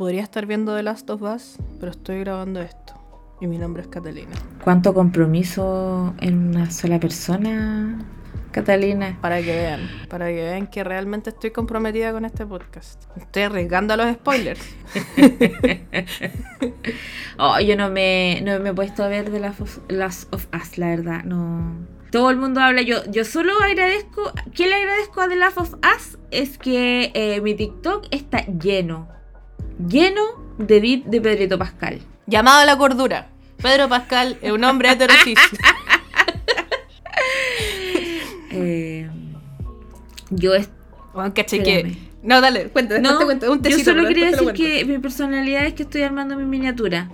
Podría estar viendo The Last of Us, pero estoy grabando esto. Y mi nombre es Catalina. ¿Cuánto compromiso en una sola persona, Catalina? Para que vean, para que vean que realmente estoy comprometida con este podcast. Estoy arriesgando a los spoilers. oh, yo no me, no me he puesto a ver The Last of Us, la verdad, no. Todo el mundo habla, yo, yo solo agradezco, ¿qué le agradezco a The Last of Us? Es que eh, mi TikTok está lleno, lleno de de Pedrito Pascal. Llamado a la cordura. Pedro Pascal es un hombre heterosis. eh, yo es... que... No, dale, cuéntame, no, un Yo solo quería decir que mi personalidad es que estoy armando mi miniatura.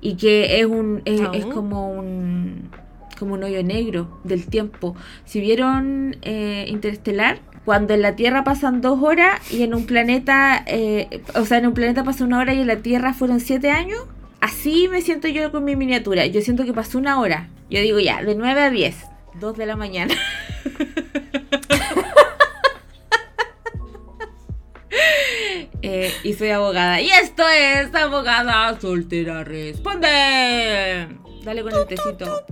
Y que es un es, es como un como un hoyo negro del tiempo. Si vieron eh, Interestelar, cuando en la Tierra pasan dos horas y en un planeta, eh, o sea, en un planeta pasa una hora y en la Tierra fueron siete años, así me siento yo con mi miniatura. Yo siento que pasó una hora. Yo digo ya, de 9 a 10, 2 de la mañana. Eh, y soy abogada. Y esto es Abogada Soltera Responde. Dale con el tecito.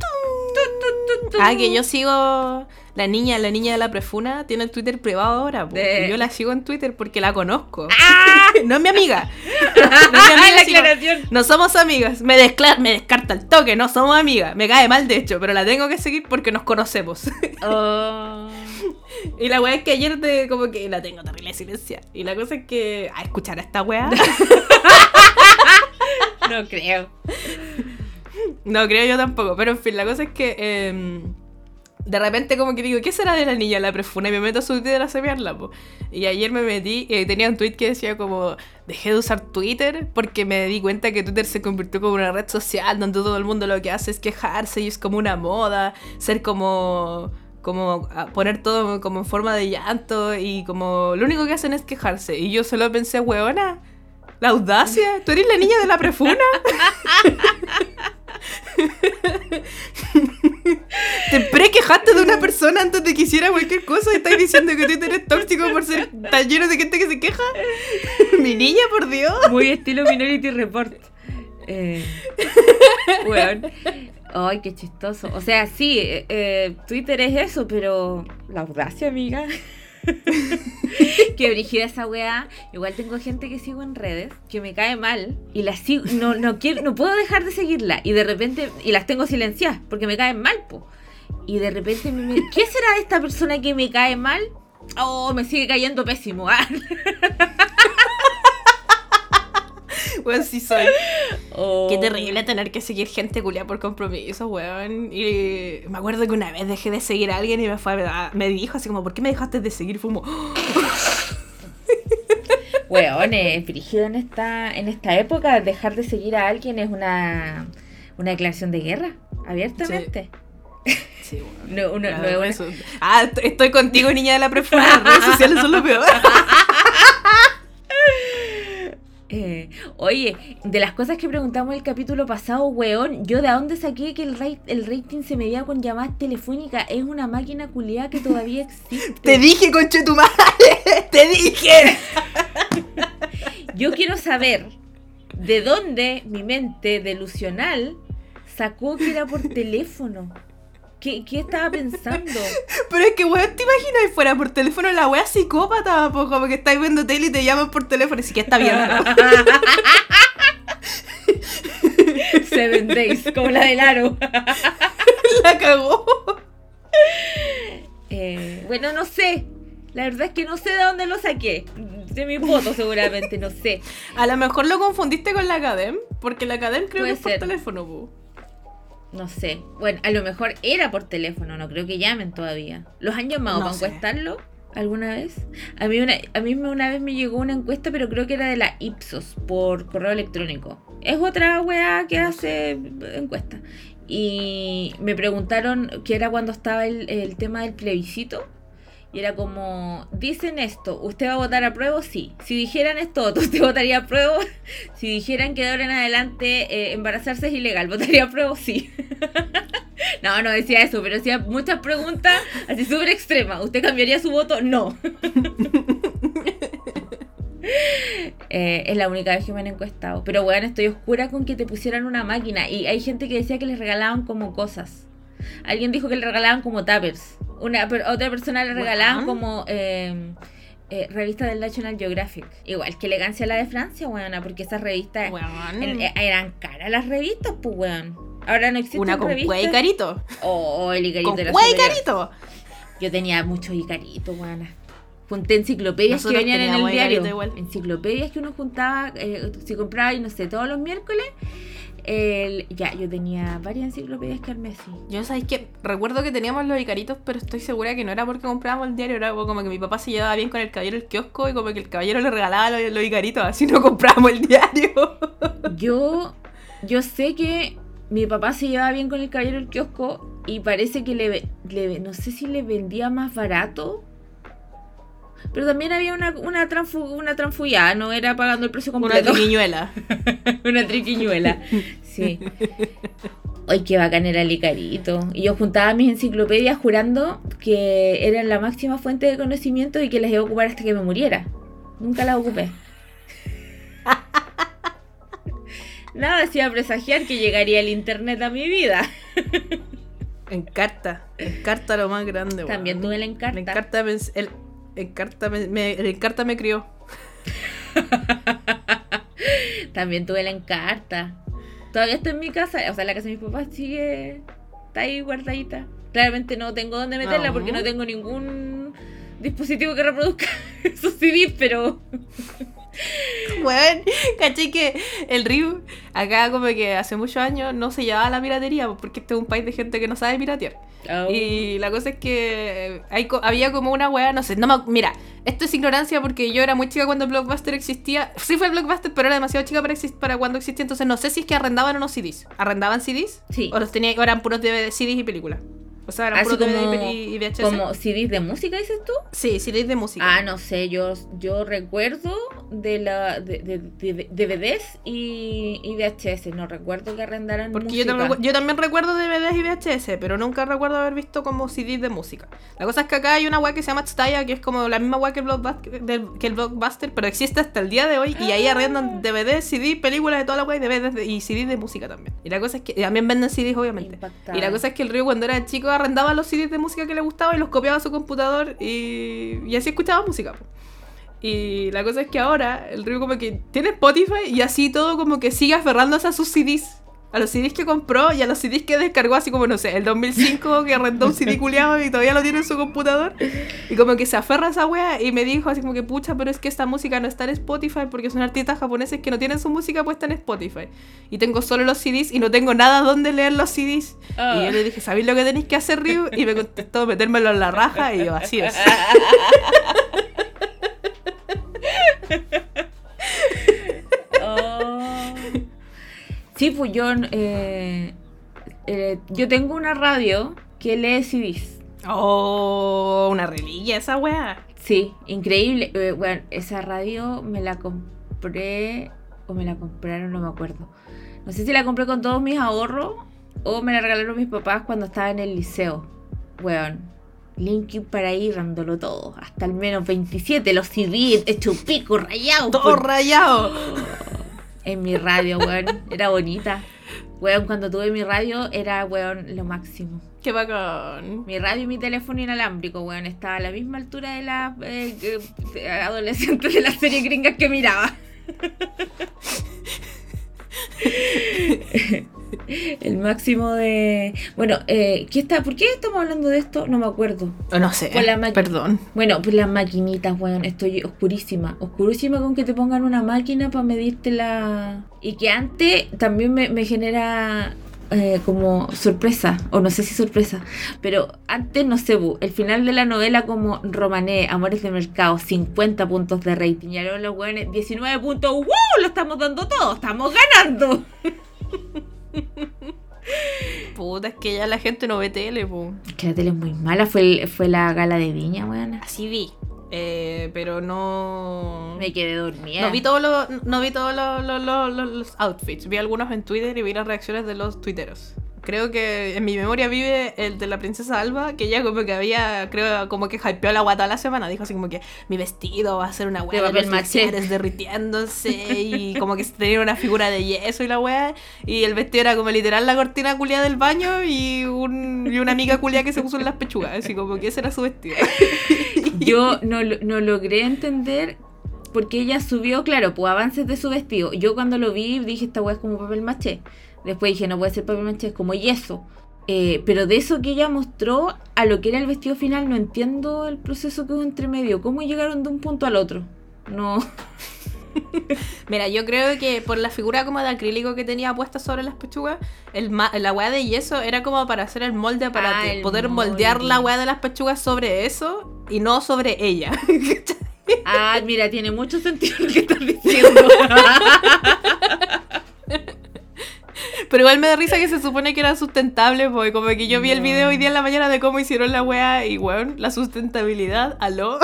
Ah, que yo sigo. La niña, la niña de la prefuna tiene el Twitter privado ahora. Yo la sigo en Twitter porque la conozco. ¡Ah! no es mi amiga. No, somos amigas. Me, me descarta el toque, no somos amigas. Me cae mal, de hecho, pero la tengo que seguir porque nos conocemos. Oh. Y la weá es que ayer de, como que la tengo terrible silencia. Y la cosa es que. A escuchar a esta weá. no creo. No creo yo tampoco, pero en fin, la cosa es que em, de repente como que digo, ¿qué será de la niña la prefuna? Y me meto a su Twitter a sapearla, Y ayer me metí y tenía un tweet que decía como, dejé de usar Twitter porque me di cuenta que Twitter se convirtió como una red social donde todo el mundo lo que hace es quejarse y es como una moda, ser como como poner todo como en forma de llanto y como lo único que hacen es quejarse. Y yo solo pensé, weona, la audacia, tú eres la niña de la prefuna. Te pre-quejaste de una persona antes de que hiciera cualquier cosa y estás diciendo que tú eres tóxico por ser tan lleno de gente que se queja. Mi niña, por Dios. Muy estilo Minority Report. Eh, Ay, qué chistoso. O sea, sí, eh, eh, Twitter es eso, pero la audacia, amiga. que brigida esa weá. Igual tengo gente que sigo en redes que me cae mal y las sigo, no, no, quiero, no puedo dejar de seguirla. Y de repente, y las tengo silenciadas porque me caen mal, po. Y de repente, me, ¿qué será de esta persona que me cae mal? Oh, me sigue cayendo pésimo. Ah. Weón, sí soy. Oh. Qué terrible tener que seguir gente culia por compromiso, weón. Y me acuerdo que una vez dejé de seguir a alguien y me fue me dijo así como, ¿por qué me dejaste de seguir? Fumo. Weón, es en esta, en esta época dejar de seguir a alguien es una, una declaración de guerra, abiertamente. Sí. no, no, no, Ah, estoy contigo, niña de la prefura. Las redes sociales son lo peor. Eh, oye, de las cosas que preguntamos el capítulo pasado, weón, yo de dónde saqué que el, el rating se medía con llamadas telefónicas. Es una máquina culiada que todavía existe. Te dije, conche tu madre, te dije. yo quiero saber de dónde mi mente delusional sacó que era por teléfono. ¿Qué, ¿Qué, estaba pensando? Pero es que, weón, ¿te imaginas fuera por teléfono la wea psicópata? Pues como que estáis viendo tele y te llaman por teléfono y sí que está bien. Seven Days, como la del aro. la cagó. Eh, bueno, no sé. La verdad es que no sé de dónde lo saqué. De mi foto, seguramente, no sé. A lo mejor lo confundiste con la Academ, porque la Academ creo que es por teléfono, no sé. Bueno, a lo mejor era por teléfono, no creo que llamen todavía. ¿Los han llamado para encuestarlo alguna vez? A mí, una, a mí una vez me llegó una encuesta, pero creo que era de la Ipsos por correo electrónico. Es otra weá que hace encuesta. Y me preguntaron qué era cuando estaba el, el tema del plebiscito y era como, dicen esto, ¿usted va a votar a prueba? Sí. Si dijeran esto, ¿usted votaría a prueba? Si dijeran que de ahora en adelante eh, embarazarse es ilegal, ¿votaría a prueba? Sí. no, no decía eso, pero hacía muchas preguntas así súper extremas. ¿Usted cambiaría su voto? No. Eh, es la única vez que me han encuestado. Pero bueno, estoy oscura con que te pusieran una máquina. Y hay gente que decía que les regalaban como cosas. Alguien dijo que le regalaban como tappers. Una, otra persona le regalaban como eh, eh, revista del National Geographic. Igual que elegancia la de Francia, weona, porque esas revistas eran caras las revistas, pues weón. Ahora no existe una con revistas. y carito. Oh, el Icarito con era y carito. Yo tenía muchos Icaritos, weona. Junté enciclopedias que venían en el diario. Enciclopedias que uno juntaba, eh, si compraba, y no sé, todos los miércoles. El, ya, yo tenía varias enciclopedias que armé así. Yo sabéis que recuerdo que teníamos los icaritos, pero estoy segura que no era porque comprábamos el diario, era como que mi papá se llevaba bien con el caballero del kiosco y como que el caballero le regalaba los, icaritos, así no comprábamos el diario. yo, yo sé que mi papá se llevaba bien con el caballero del kiosco y parece que le, le no sé si le vendía más barato pero también había una, una, transfu, una transfullada, no era pagando el precio completo. Una triquiñuela. una triquiñuela, sí. Ay, qué bacán era el Icarito. Y yo juntaba mis enciclopedias jurando que eran la máxima fuente de conocimiento y que las iba a ocupar hasta que me muriera. Nunca las ocupé. Nada hacía presagiar que llegaría el internet a mi vida. En carta, en carta lo más grande. También tuve el encarta. En carta el, Encarta me, me, el Encarta me crió. También tuve la Encarta. Todavía está en mi casa, o sea, la casa de mis papás sigue. Está ahí guardadita. Claramente no tengo dónde meterla porque no tengo ningún dispositivo que reproduzca esos CDs, pero. Bueno, caché que el Ryu, acá como que hace muchos años no se llevaba la piratería, porque este es un país de gente que no sabe piratear. Oh. Y la cosa es que hay, había como una weá, no sé, no me, mira, esto es ignorancia porque yo era muy chica cuando Blockbuster existía. Sí fue Blockbuster, pero era demasiado chica para, para cuando existía, entonces no sé si es que arrendaban o no CDs. ¿Arrendaban CDs? Sí. ¿O los tenía, eran puros de CDs y películas? O sea, eran como, y VHS. ¿Como CDs de música, dices tú? Sí, CDs de música. Ah, no sé, yo, yo recuerdo de la de, de, DVDs y, y, VHS, no recuerdo que arrendaran Porque Yo, también, yo también recuerdo DVDs y VHS, pero nunca recuerdo haber visto como CDs de música. La cosa es que acá hay una web que se llama Tsutaya, que es como la misma web que, que el Blockbuster, pero existe hasta el día de hoy, y ahí ah. arrendan DVDs, CDs, películas de toda la web, y DVDs y CDs de música también. Y la cosa es que también venden CDs, obviamente. Y la cosa es que el Río cuando era chico arrendaba los CDs de música que le gustaba y los copiaba a su computador y, y así escuchaba música. Y la cosa es que ahora el río como que tiene Spotify y así todo como que sigue aferrándose a sus CDs a los CDs que compró y a los CDs que descargó, así como, no sé, el 2005 que rentó un CD culiado y todavía lo tiene en su computador. Y como que se aferra a esa wea y me dijo así como que, pucha, pero es que esta música no está en Spotify porque son artistas japoneses que no tienen su música puesta en Spotify. Y tengo solo los CDs y no tengo nada donde leer los CDs. Y yo ah. le dije, ¿sabéis lo que tenéis que hacer, Ryu? Y me contestó, metérmelo en la raja y yo, así es. Sí, pues yo, eh, eh, yo tengo una radio que lee CDs. Oh, una reliquia esa weá. Sí, increíble. Eh, bueno, esa radio me la compré o me la compraron, no me acuerdo. No sé si la compré con todos mis ahorros o me la regalaron mis papás cuando estaba en el liceo. Weón, Linkin para ir dándolo todo. Hasta el menos 27, los CDs hecho pico, rayado. Todo rayado en mi radio, weón. Era bonita. Weón, cuando tuve mi radio era, weón, lo máximo. Qué bacán. Mi radio y mi teléfono inalámbrico, weón, estaba a la misma altura de la eh, adolescentes de la serie gringas que miraba. El máximo de. Bueno, eh, ¿qué está? ¿por qué estamos hablando de esto? No me acuerdo. No sé. Perdón. Bueno, pues las maquinitas, weón. Estoy oscurísima. Oscurísima con que te pongan una máquina para medirte la. Y que antes también me, genera eh, como sorpresa, o no sé si sorpresa, pero antes, no sé, el final de la novela como Romané, Amores de Mercado, 50 puntos de rating, y los weones, 19 puntos, ¡wow! Lo estamos dando todo, estamos ganando. Puta, es que ya la gente no ve tele, po. Es que la tele es muy mala, fue, fue la gala de Viña, weón. Así vi. Eh, pero no. Me quedé dormida. No vi todos los, no vi todos los, outfits. Vi algunos en Twitter y vi las reacciones de los tuiteros. creo que en mi memoria vive el de la princesa Alba, que ella como que había, creo, como que hypeó la guata la semana. Dijo así como que mi vestido va a ser una weá de, los derritiéndose y como que tenía una figura de yeso y la weá. Y el vestido era como literal la cortina culia del baño y, un, y una amiga culia que se puso en las pechugas. Así como que ese era su vestido. Yo no, no logré entender porque ella subió, claro, pues avances de su vestido. Yo cuando lo vi dije, esta weá es como papel maché. Después dije, no puede ser papel maché, es como yeso. Eh, pero de eso que ella mostró a lo que era el vestido final, no entiendo el proceso que hubo entre medio. ¿Cómo llegaron de un punto al otro? No. Mira, yo creo que por la figura como de acrílico que tenía puesta sobre las pechugas, el la weá de yeso era como para hacer el molde para ah, poder moldear la weá de las pechugas sobre eso y no sobre ella. Ah, mira, tiene mucho sentido lo que estás diciendo. Pero igual me da risa que se supone que era sustentable, porque como que yo vi el video hoy día en la mañana de cómo hicieron la wea y weón, la sustentabilidad, aló.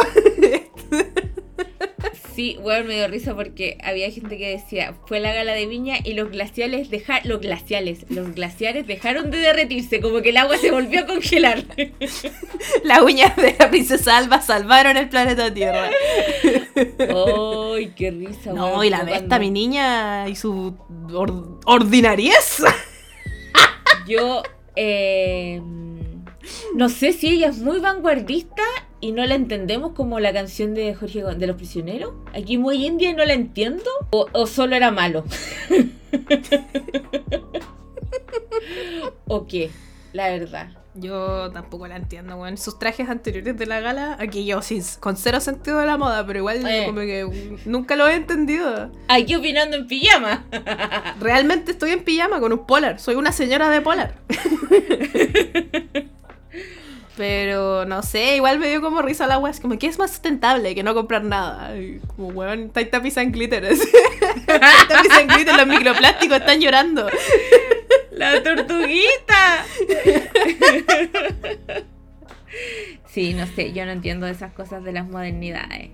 Sí, bueno, me dio risa porque había gente que decía, fue la gala de Viña y los glaciales dejaron, los glaciales, los glaciares dejaron de derretirse, como que el agua se volvió a congelar. Las uñas de la princesa Alba salvaron el planeta Tierra. ¡Ay, qué risa! No, y la besta, mi niña, y su ordinariez. Yo, eh, no sé si ella es muy vanguardista y no la entendemos como la canción de Jorge de los prisioneros. Aquí muy india y no la entiendo. O, solo era malo. o qué, la verdad. Yo tampoco la entiendo, weón. Sus trajes anteriores de la gala, aquí yo sin, con cero sentido de la moda, pero igual eh. como que nunca lo he entendido. Aquí opinando en pijama. Realmente estoy en pijama con un polar. Soy una señora de polar. Pero no sé, igual me dio como risa la wea. Es como que es más sustentable que no comprar nada. como weón, está tapiza en glitter. tapiza en glitter, los microplásticos están llorando. La tortuguita. sí, no sé, yo no entiendo esas cosas de las modernidades.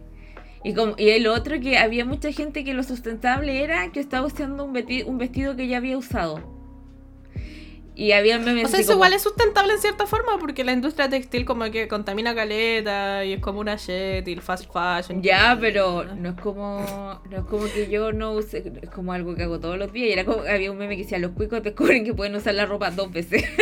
Y, como, y el otro que había mucha gente que lo sustentable era que estaba usando un un vestido que ya había usado. Y había memes. O sea, eso igual es sustentable en cierta forma, porque la industria textil como que contamina caleta y es como una shit y el fast fashion. Ya, pero no es como no es como que yo no use, es como algo que hago todos los días. Y era como, había un meme que decía, los cuicos descubren que pueden usar la ropa dos veces.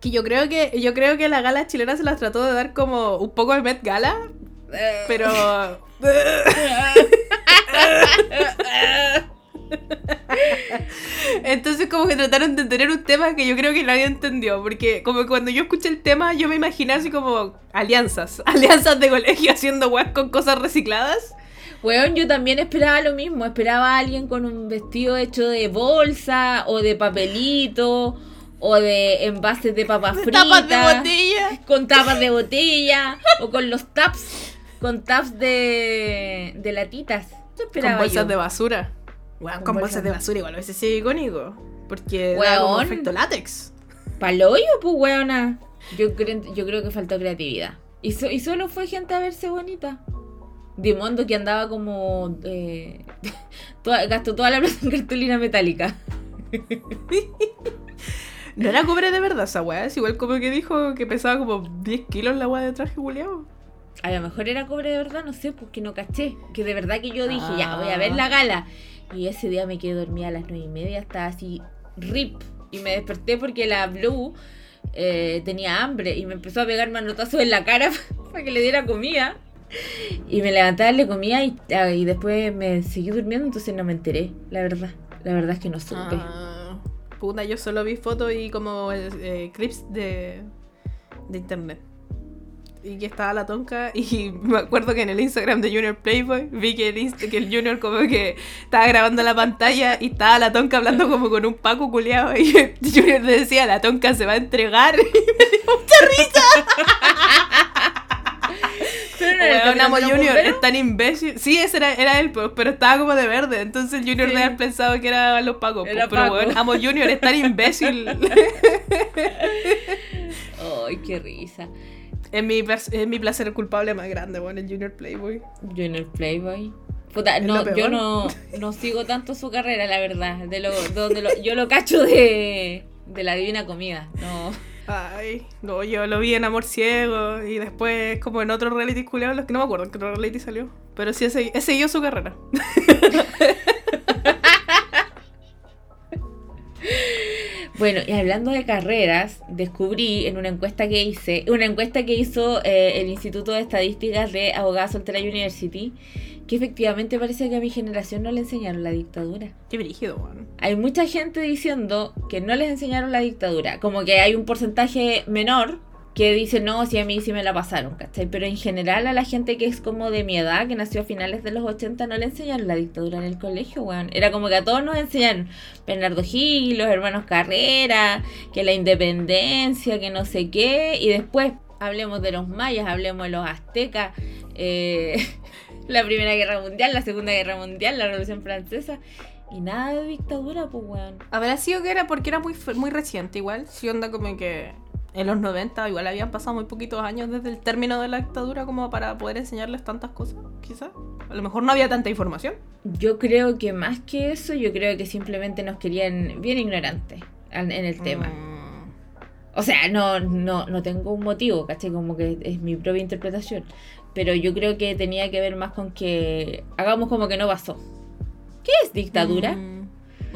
que yo creo que yo creo que la gala chilena se las trató de dar como un poco de Met Gala, pero... Entonces como que trataron de tener un tema que yo creo que nadie entendió, porque como cuando yo escuché el tema yo me imaginé así como alianzas, alianzas de colegio haciendo weas con cosas recicladas. Weón, yo también esperaba lo mismo, esperaba a alguien con un vestido hecho de bolsa o de papelito o de envases de papas fritas. Tapas de botella. Con tapas de botella o con los taps, con taps de, de latitas. con bolsas de basura. Weón, con, bolsas de basura igual a veces sí icónico. Porque da como efecto látex. Paloyo, pues weona. Yo, creo, yo creo que faltó creatividad. Y, y solo fue gente a verse bonita. Dimondo que andaba como. Eh, gastó toda la plata en cartulina metálica. no era cobre de verdad esa weá. Es igual como que dijo que pesaba como 10 kilos la weá de traje Julián. A lo mejor era cobre de verdad, no sé, porque no caché. Que de verdad que yo dije, ya, voy a ver la gala. Y ese día me quedé dormida a las nueve y media, estaba así, rip. Y me desperté porque la Blue eh, tenía hambre y me empezó a pegar manotazos en la cara para que le diera comida. Y me levanté a darle comida y, ah, y, después me seguí durmiendo, entonces no me enteré, la verdad. La verdad es que no supe. Ah, puta, yo solo vi fotos y como eh, clips de, de internet y que estaba la tonca y me acuerdo que en el Instagram de Junior Playboy vi que el, que el Junior como que estaba grabando la pantalla y estaba la tonca hablando como con un paco culeado y el Junior le decía la tonca se va a entregar y me dio mucha risa Pero no Junior es tan imbécil. Sí, ese era, era él, pero estaba como de verde. Entonces el Junior debe haber pensado que era los pacos. Pero bueno, Amo Junior es tan imbécil. Ay, qué risa. Es mi, es mi placer culpable más grande, bueno, el Junior Playboy. Junior Playboy. Puta, no, yo no, no sigo tanto su carrera, la verdad. De lo, donde lo, yo lo cacho de, de la divina comida. No. Ay, no, yo lo vi en Amor Ciego y después como en otro reality culiado, los que no me acuerdo en qué otro reality salió. Pero sí he, seguido su carrera. Bueno, y hablando de carreras, descubrí en una encuesta que hice, una encuesta que hizo eh, el Instituto de Estadísticas de Abogada Soltera University, que efectivamente parece que a mi generación no le enseñaron la dictadura. Qué brígido, bueno. Hay mucha gente diciendo que no les enseñaron la dictadura, como que hay un porcentaje menor que dice, no, si a mí sí me la pasaron, ¿cachai? Pero en general a la gente que es como de mi edad, que nació a finales de los 80, no le enseñaron la dictadura en el colegio, weón. Era como que a todos nos enseñaron Bernardo Gil, los hermanos Carrera, que la independencia, que no sé qué, y después hablemos de los mayas, hablemos de los aztecas, eh, la Primera Guerra Mundial, la Segunda Guerra Mundial, la Revolución Francesa. Y nada de dictadura, pues, weón. Habrá sido que era porque era muy, muy reciente, igual. Si onda como que en los 90 igual habían pasado muy poquitos años desde el término de la dictadura como para poder enseñarles tantas cosas, quizás. A lo mejor no había tanta información. Yo creo que más que eso, yo creo que simplemente nos querían bien ignorantes en el tema. Mm. O sea, no, no, no tengo un motivo, ¿cachai? Como que es mi propia interpretación. Pero yo creo que tenía que ver más con que hagamos como que no pasó. ¿Qué es dictadura? Mm.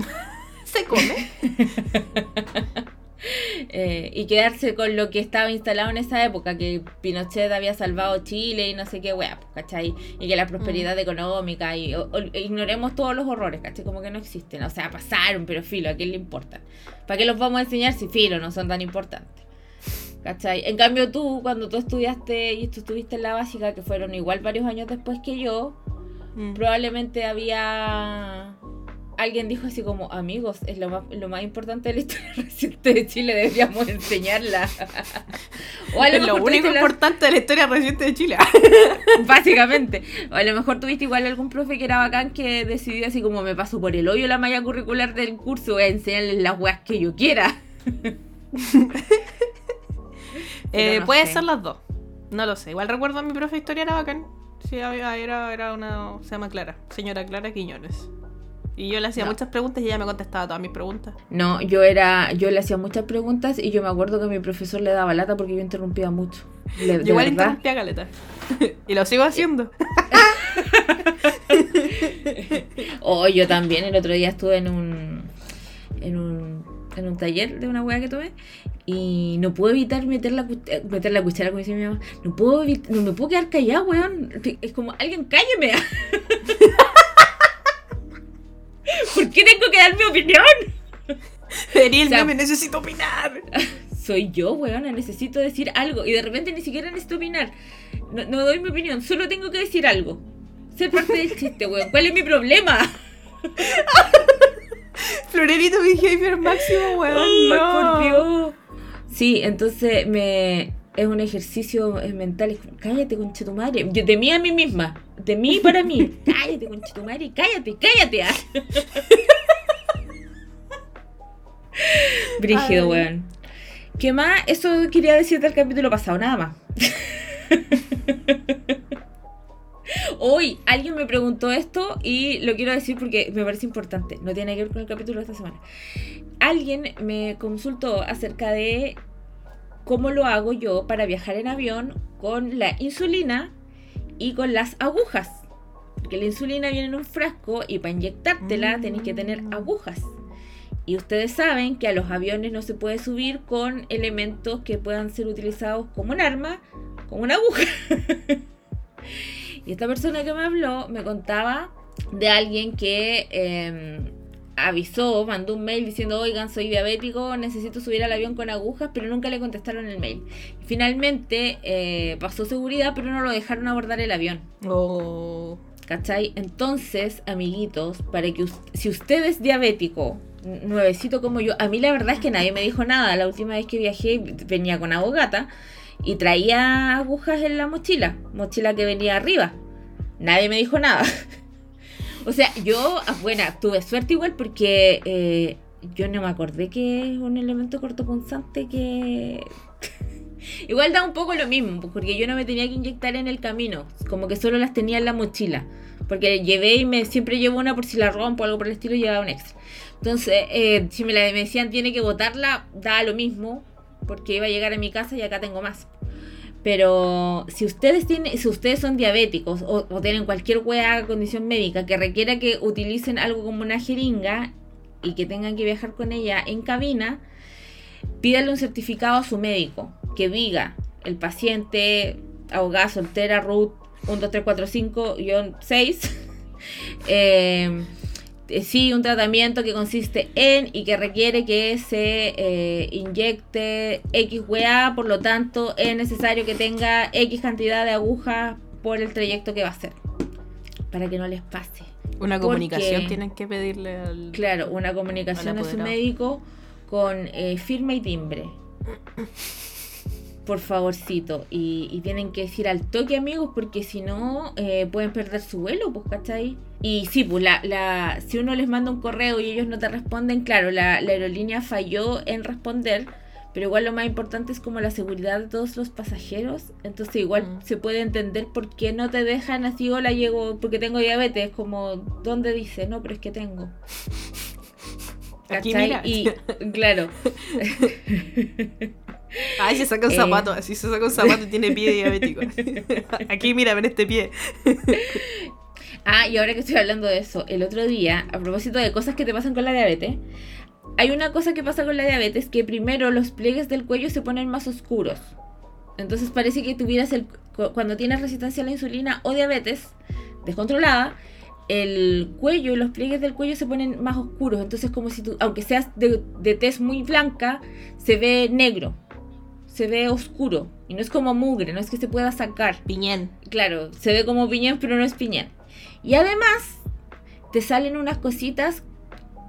Se come. Eh, y quedarse con lo que estaba instalado en esa época, que Pinochet había salvado Chile y no sé qué, wea, pues, ¿cachai? Y que la prosperidad mm. económica, y ignoremos todos los horrores, ¿cachai? Como que no existen, o sea, pasaron, pero filo, ¿a quién le importa? ¿Para qué los vamos a enseñar si filo no son tan importantes? ¿Cachai? En cambio tú, cuando tú estudiaste y tú estuviste en la básica, que fueron igual varios años después que yo, mm. probablemente había alguien dijo así como, amigos, es lo más, lo más importante de la historia reciente de Chile, deberíamos enseñarla. o es lo único importante de la historia reciente de Chile. Básicamente. O a lo mejor tuviste igual algún profe que era bacán que decidió así como, me paso por el hoyo la malla curricular del curso, voy a enseñarles las weas que yo quiera. eh, puede ser las dos. No lo sé. Igual recuerdo a mi profe de historia era bacán. Sí, era, era una. Se llama Clara. Señora Clara Quiñones. Y yo le hacía muchas preguntas y ella me contestaba todas mis preguntas. No, yo era, yo le hacía muchas preguntas y yo me acuerdo que mi profesor le daba lata porque yo interrumpía mucho. yo igual interrumpía caleta. y lo sigo haciendo. oh, yo también el otro día estuve en un en un, en un taller de una weá que tuve y no puedo evitar meter la, meter la cuchara, como dice mi mamá. No puedo, no me puedo quedar callada, weón. Es como, alguien cálleme. ¿Por qué tengo que dar mi opinión? No me necesito opinar. Soy yo, weona, necesito decir algo. Y de repente ni siquiera necesito opinar. No, doy mi opinión, solo tengo que decir algo. Ser parte del chiste, weón. ¿Cuál es mi problema? Florerito behavior máximo, weón. no. por Dios. Sí, entonces me es un ejercicio mental. Es como, cállate, concha tu madre. Yo de mí a mí misma. De mí para mí. cállate, concha tu madre. Cállate, cállate. Ah. Brígido, weón. ¿Qué más? Eso quería decir del capítulo pasado, nada más. Hoy alguien me preguntó esto y lo quiero decir porque me parece importante. No tiene que ver con el capítulo de esta semana. Alguien me consultó acerca de cómo lo hago yo para viajar en avión con la insulina y con las agujas. Que la insulina viene en un frasco y para inyectártela tenéis que tener mm. agujas. Y ustedes saben que a los aviones no se puede subir con elementos que puedan ser utilizados como un arma, como una aguja. y esta persona que me habló me contaba de alguien que em, avisó, mandó un mail diciendo, oigan, soy diabético, necesito subir al avión con agujas, pero nunca le contestaron el mail. Finalmente eh, pasó seguridad, pero no lo dejaron abordar el avión. Oh. ¿Cachai? Entonces, amiguitos, para que si usted es diabético, nuevecito como yo, a mí la verdad es que nadie me dijo nada. La última vez que viajé venía con abogata y traía agujas en la mochila, mochila que venía arriba. Nadie me dijo nada. O sea, yo, ah, bueno, tuve suerte igual porque eh, yo no me acordé que es un elemento cortopunzante que, Igual da un poco lo mismo, porque yo no me tenía que inyectar en el camino, como que solo las tenía en la mochila. Porque llevé y me siempre llevo una por si la rompo o algo por el estilo, llevaba un extra. Entonces, eh, si me la me decían tiene que botarla, da lo mismo, porque iba a llegar a mi casa y acá tengo más. Pero si ustedes tienen, si ustedes son diabéticos o, tienen cualquier hueá condición médica que requiera que utilicen algo como una jeringa y que tengan que viajar con ella en cabina, pídale un certificado a su médico que diga el paciente abogada soltera Ruth 12345-6 eh, eh, sí un tratamiento que consiste en y que requiere que se eh, inyecte X por lo tanto es necesario que tenga X cantidad de agujas por el trayecto que va a hacer, para que no les pase. Una comunicación tienen que pedirle al... Claro, una comunicación a su médico con eh, firma y timbre. Por favorcito. Y, tienen que decir al toque, amigos, porque si no, pueden perder su vuelo, pues, ¿cachai? Y sí, pues la, la, si uno les manda un correo y ellos no te responden, claro, la, aerolínea falló en responder, pero igual lo más importante es como la seguridad de todos los pasajeros. Entonces igual mm. se puede entender por qué no te dejan así, hola, llego porque tengo diabetes, como, ¿dónde dice? No, pero es que tengo. Aquí mira. Y claro. Ay, se saca un eh. zapato, así se saca un zapato y tiene pie diabético. Aquí mira, ven este pie. Ah, y ahora que estoy hablando de eso, el otro día, a propósito de cosas que te pasan con la diabetes, hay una cosa que pasa con la diabetes que primero los pliegues del cuello se ponen más oscuros. Entonces parece que tuvieras el cuando tienes resistencia a la insulina o diabetes descontrolada, el cuello, los pliegues del cuello se ponen más oscuros. Entonces como si tú, aunque seas de, de tez muy blanca, se ve negro, se ve oscuro. Y no es como mugre, no es que se pueda sacar. Piñén. Claro, se ve como piñén, pero no es piñén. Y además, te salen unas cositas,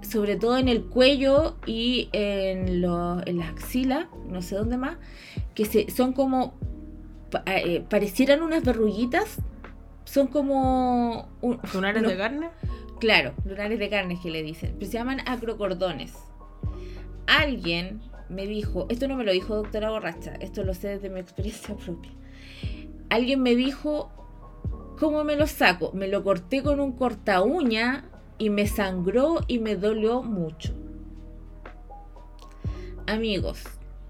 sobre todo en el cuello y en, lo, en la axila, no sé dónde más, que se, son como, eh, parecieran unas verruguitas, son como... ¿Lunares de carne? Claro, lunares de carne que le dicen, pero se llaman acrocordones. Alguien me dijo, esto no me lo dijo doctora borracha, esto lo sé desde mi experiencia propia. Alguien me dijo, ¿Cómo me lo saco? Me lo corté con un corta uña y me sangró y me dolió mucho. Amigos,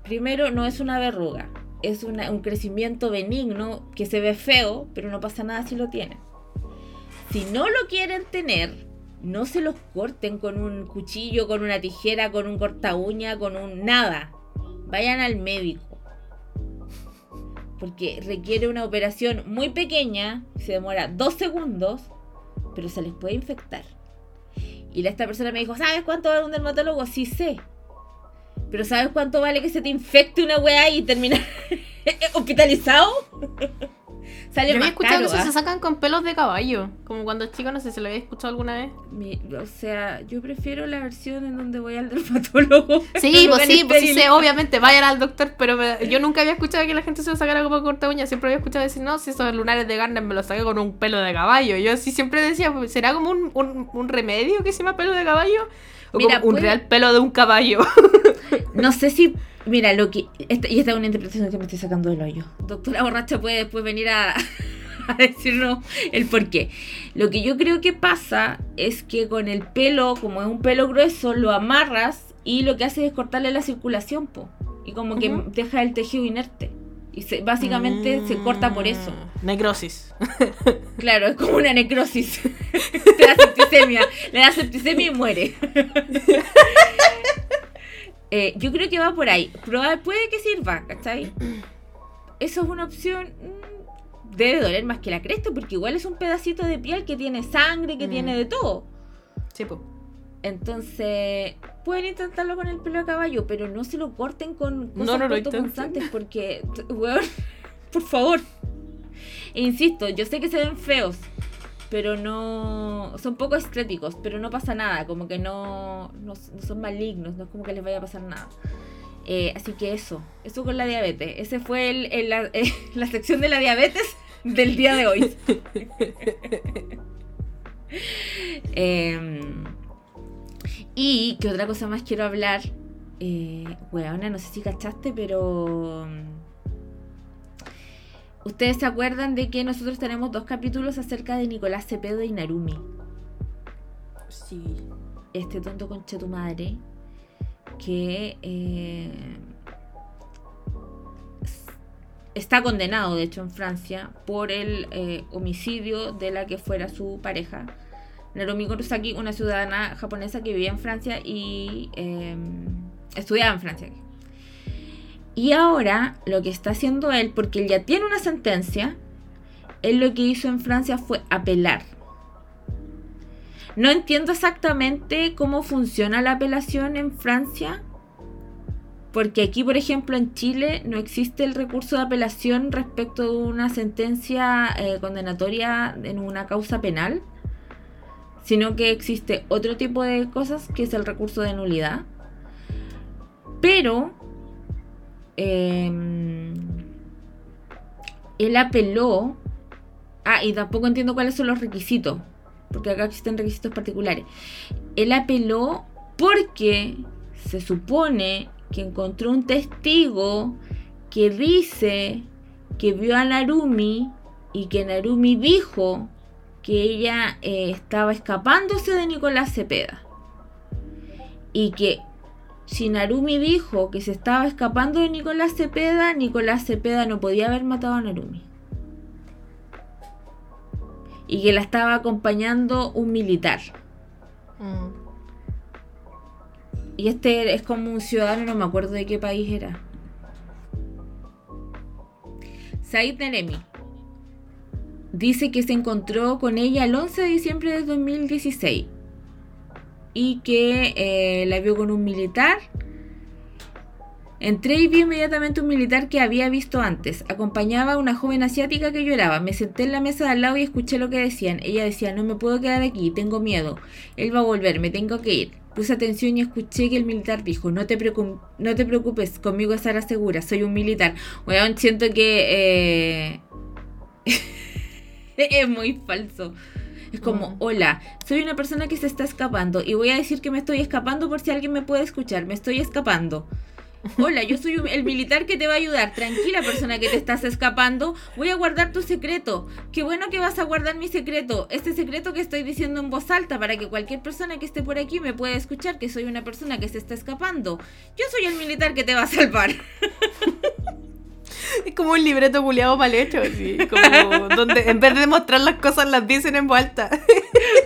primero no es una verruga, es un crecimiento benigno que se ve feo, pero no pasa nada si lo tienen. Si no lo quieren tener, no se los corten con un cuchillo, con una tijera, con un corta uña, con un nada. Vayan al médico porque requiere una operación muy pequeña, se demora dos segundos, pero se les puede infectar. Y esta persona me dijo, ¿sabes cuánto vale un dermatólogo? Sí sé. Pero ¿sabes cuánto vale que se te infecte una weá y terminar hospitalizado? Sale Yo había escuchado que se ¿ah? sacan con pelos de caballo. Como cuando chico, no sé si lo había escuchado alguna vez. o sea, yo prefiero la versión en donde voy al dermatólogo. Sí, pues sí, pues sí, obviamente, vayan al doctor, pero yo nunca había escuchado que la gente se lo sacara como corta uña. Siempre había escuchado decir, no, si esos lunares de Garner me los saqué con un pelo de caballo. Yo sí siempre decía, pues, ¿será como un, un, un remedio que se llama pelo de caballo? O Mira, como un real pelo de un caballo. no sé si Mira, lo que. y esta es una interpretación que me estoy sacando del hoyo. Doctora Borracha puede después venir a, a decirnos el por qué. Lo que yo creo que pasa es que con el pelo, como es un pelo grueso, lo amarras y lo que hace es cortarle la circulación, po. Y como que deja el tejido inerte. Y se, básicamente se corta por eso. Mm, necrosis. Claro, es como una necrosis. Le da septicemia. Le da septicemia y muere. Eh, yo creo que va por ahí. Probar puede que sirva, ¿cachai? Eso es una opción. Debe doler más que la cresta, porque igual es un pedacito de piel que tiene sangre, que tiene mm. de todo. Sí, pues. Entonces, pueden intentarlo con el pelo de caballo, pero no se lo corten con cosas no, no constantes, porque, weón, por favor. E insisto, yo sé que se ven feos, pero no son poco estéticos, pero no pasa nada, como que no, no, son malignos, no es como que les vaya a pasar nada. Eh, así que eso, eso con la diabetes. Ese fue el, la, la, sección de la diabetes del día de hoy. Em, y que otra cosa más quiero hablar. Eh, bueno, no sé si cachaste, pero Ustedes se acuerdan de que nosotros tenemos dos capítulos acerca de Nicolás Cepeda y Narumi. Sí. Este tonto concha tu madre que eh, está condenado, de hecho, en Francia por el eh, homicidio de la que fuera su pareja. Narumi Kurosaki, una ciudadana japonesa que vivía en Francia y eh, estudiaba en Francia. Y ahora lo que está haciendo él, porque él ya tiene una sentencia, él lo que hizo en Francia fue apelar. No entiendo exactamente cómo funciona la apelación en Francia, porque aquí, por ejemplo, en Chile no existe el recurso de apelación respecto de una sentencia eh, condenatoria en una causa penal, sino que existe otro tipo de cosas que es el recurso de nulidad. Pero Em, él apeló. Ah, y tampoco entiendo cuáles son los requisitos. Porque acá existen requisitos particulares. Él apeló porque se supone que encontró un testigo que dice que vio a Narumi y que Narumi dijo que ella eh, estaba escapándose de Nicolás Cepeda. Y que si Narumi dijo que se estaba escapando de Nicolás Cepeda, Nicolás Cepeda no podía haber matado a Narumi. Y que la estaba acompañando un militar. Mm. Y este es como un ciudadano, no me acuerdo de qué país era. Said Neremi dice que se encontró con ella el 11 de diciembre de 2016 y que eh, la vio con un militar. Entré y vi inmediatamente un militar que había visto antes. Acompañaba a una joven asiática que lloraba. Me senté en la mesa de al lado y escuché lo que decían. Ella decía, no me puedo quedar aquí, tengo miedo. Él va a volver, me tengo que ir. Puse atención y escuché que el militar dijo, no te, no te preocupes, conmigo estarás segura, soy un militar. Bueno, siento que... Eh, es muy falso. Es como, hola, soy una persona que se está escapando y voy a decir que me estoy escapando por si alguien me puede escuchar, me estoy escapando. Hola, yo soy el militar que te va a ayudar. Tranquila, persona que te estás escapando. Voy a guardar tu secreto. Qué bueno que vas a guardar mi secreto. Este secreto que estoy diciendo en voz alta para que cualquier persona que esté por aquí me pueda escuchar que soy una persona que se está escapando. Yo soy el militar que te va a salvar. Es como un libreto culiado mal hecho, así, como donde en vez de mostrar las cosas las dicen en vuelta.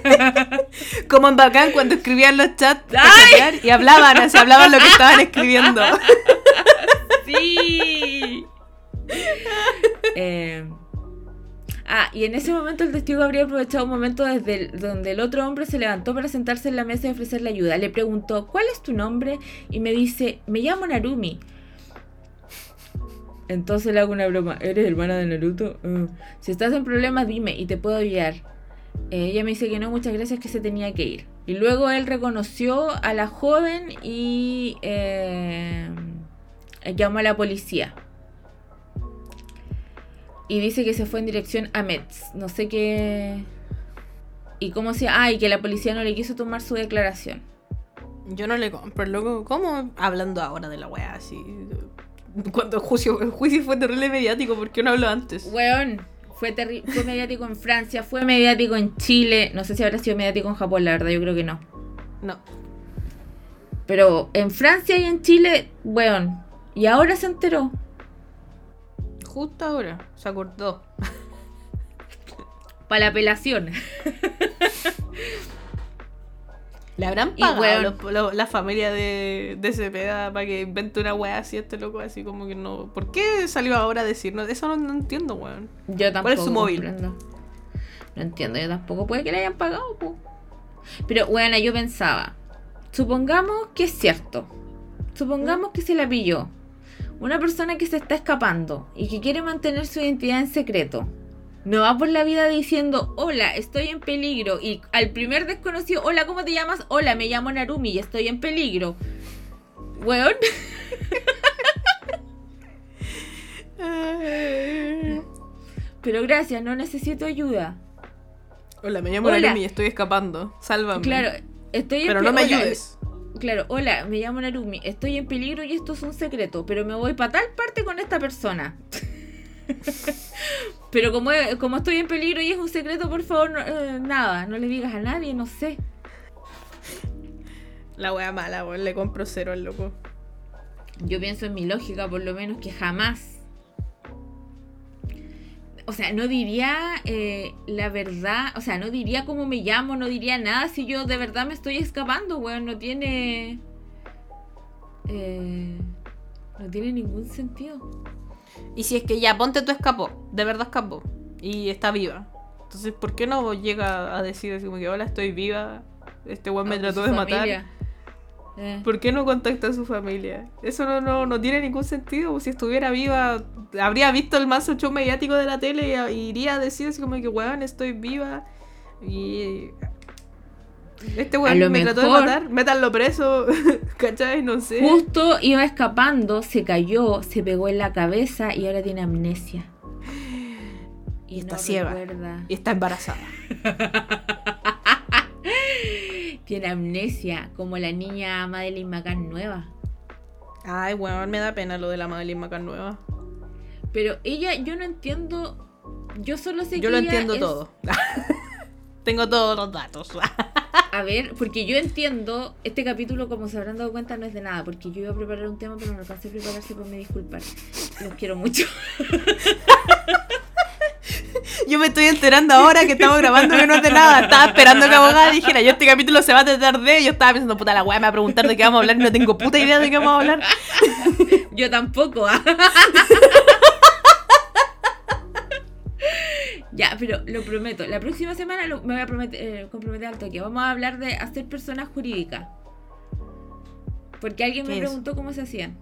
como en Bacán cuando escribían los chats y hablaban, así hablaban lo que estaban escribiendo. sí. Eh, ah, y en ese momento el testigo habría aprovechado un momento desde donde el otro hombre se levantó para sentarse en la mesa y ofrecerle ayuda. Le preguntó, ¿cuál es tu nombre? Y me dice, me llamo Narumi. Entonces le hago una broma. ¿Eres hermana de Naruto? Uh. Si estás en problemas, dime y te puedo ayudar. Eh, ella me dice que no, muchas gracias, que se tenía que ir. Y luego él reconoció a la joven y eh, llamó a la policía. Y dice que se fue en dirección a Metz. No sé qué. Y cómo se. Ah, y que la policía no le quiso tomar su declaración. Yo no le compro, loco. ¿Cómo hablando ahora de la wea así? Cuando el juicio, el juicio fue terrible mediático, ¿por qué no habló antes? Weón, fue, fue mediático en Francia, fue mediático en Chile. No sé si habrá sido mediático en Japón, la verdad, yo creo que no. No. Pero en Francia y en Chile, weón. Y ahora se enteró. Justo ahora, se acordó. Para la apelación. ¿Le habrán pagado la familia de, de Cepeda para que invente una weá así este loco? Así como que no. ¿Por qué salió ahora a decirnos? Eso no, entiendo, weón. Yo tampoco. ¿Cuál es su móvil? No entiendo, yo tampoco. Puede que le hayan pagado, po. Pero, bueno, yo pensaba. Supongamos que es cierto. Supongamos que se la pilló. Una persona que se está escapando y que quiere mantener su identidad en secreto no va por la vida diciendo, hola, estoy en peligro. Y al primer desconocido, hola, ¿cómo te llamas? Hola, me llamo Narumi y estoy en peligro. Weón. Pero gracias, no necesito ayuda. Hola, me llamo Narumi y estoy escapando. Sálvame. Claro, estoy en Pero no me ayudes. Claro, hola, me llamo Narumi, estoy en peligro y esto es un secreto, pero me voy para tal parte con esta persona. Pero como, como estoy en peligro y es un secreto, por favor, eh, nada, no le digas a nadie, no sé. La wea mala, le compro cero al loco. Yo pienso en mi lógica, por lo menos, que jamás. O sea, no diría eh, la verdad, o sea, no diría cómo me llamo, no diría nada si yo de verdad me estoy escapando, weón. No tiene. Eh, no tiene ningún sentido. Y si es que ya, ponte tú escapó, de verdad escapó, y está viva. Entonces, ¿por qué no llega a decir así como que hola, estoy viva? Este weón me trató de matar. Eh. ¿Por qué no contacta a su familia? Eso no, no, no tiene ningún sentido. Si estuviera viva, habría visto el más show mediático de la tele y, iría a decir así como que, weón, estoy viva. Y este weón me trató de matar, métanlo preso, ¿cachai? No sé. Justo iba escapando, se cayó, se pegó en la cabeza y ahora tiene amnesia. Y, está ciega. Y está embarazada. tiene amnesia, como la niña Madeline McCann nueva. Ay, weón, me da pena lo de la Madeline McCann nueva. Pero ella, yo no entiendo. Yo solo sé que. Yo lo entiendo todo. Tengo todos los datos. A ver, porque yo entiendo, este capítulo, como se habrán dado cuenta, no es de nada, porque yo iba a preparar un tema, pero no alcancé a prepararse, pues me disculpar. Los quiero mucho. Yo me estoy enterando ahora que estamos grabando que no es de nada. Estaba esperando que abogada dijera, yo este capítulo se va a tratar de. Yo estaba pensando, puta la weá, me va a preguntar de qué vamos a hablar y no tengo puta idea de qué vamos a hablar. yo tampoco. Ya, pero lo prometo. La próxima semana me voy a eh, comprometer al toque. Vamos a hablar de hacer personas jurídicas. Porque alguien me preguntó cómo se hacían.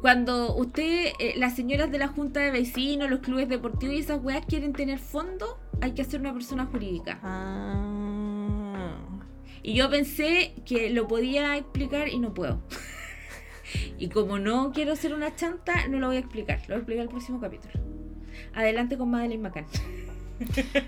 Cuando usted, eh, las señoras de la junta de vecinos, los clubes deportivos y esas weas quieren tener fondo, hay que hacer una persona jurídica. Ah. Y yo pensé que lo podía explicar y no puedo. y como no quiero ser una chanta, no lo voy a explicar. Lo voy a explicar el próximo capítulo. Adelante con Madeleine McCann.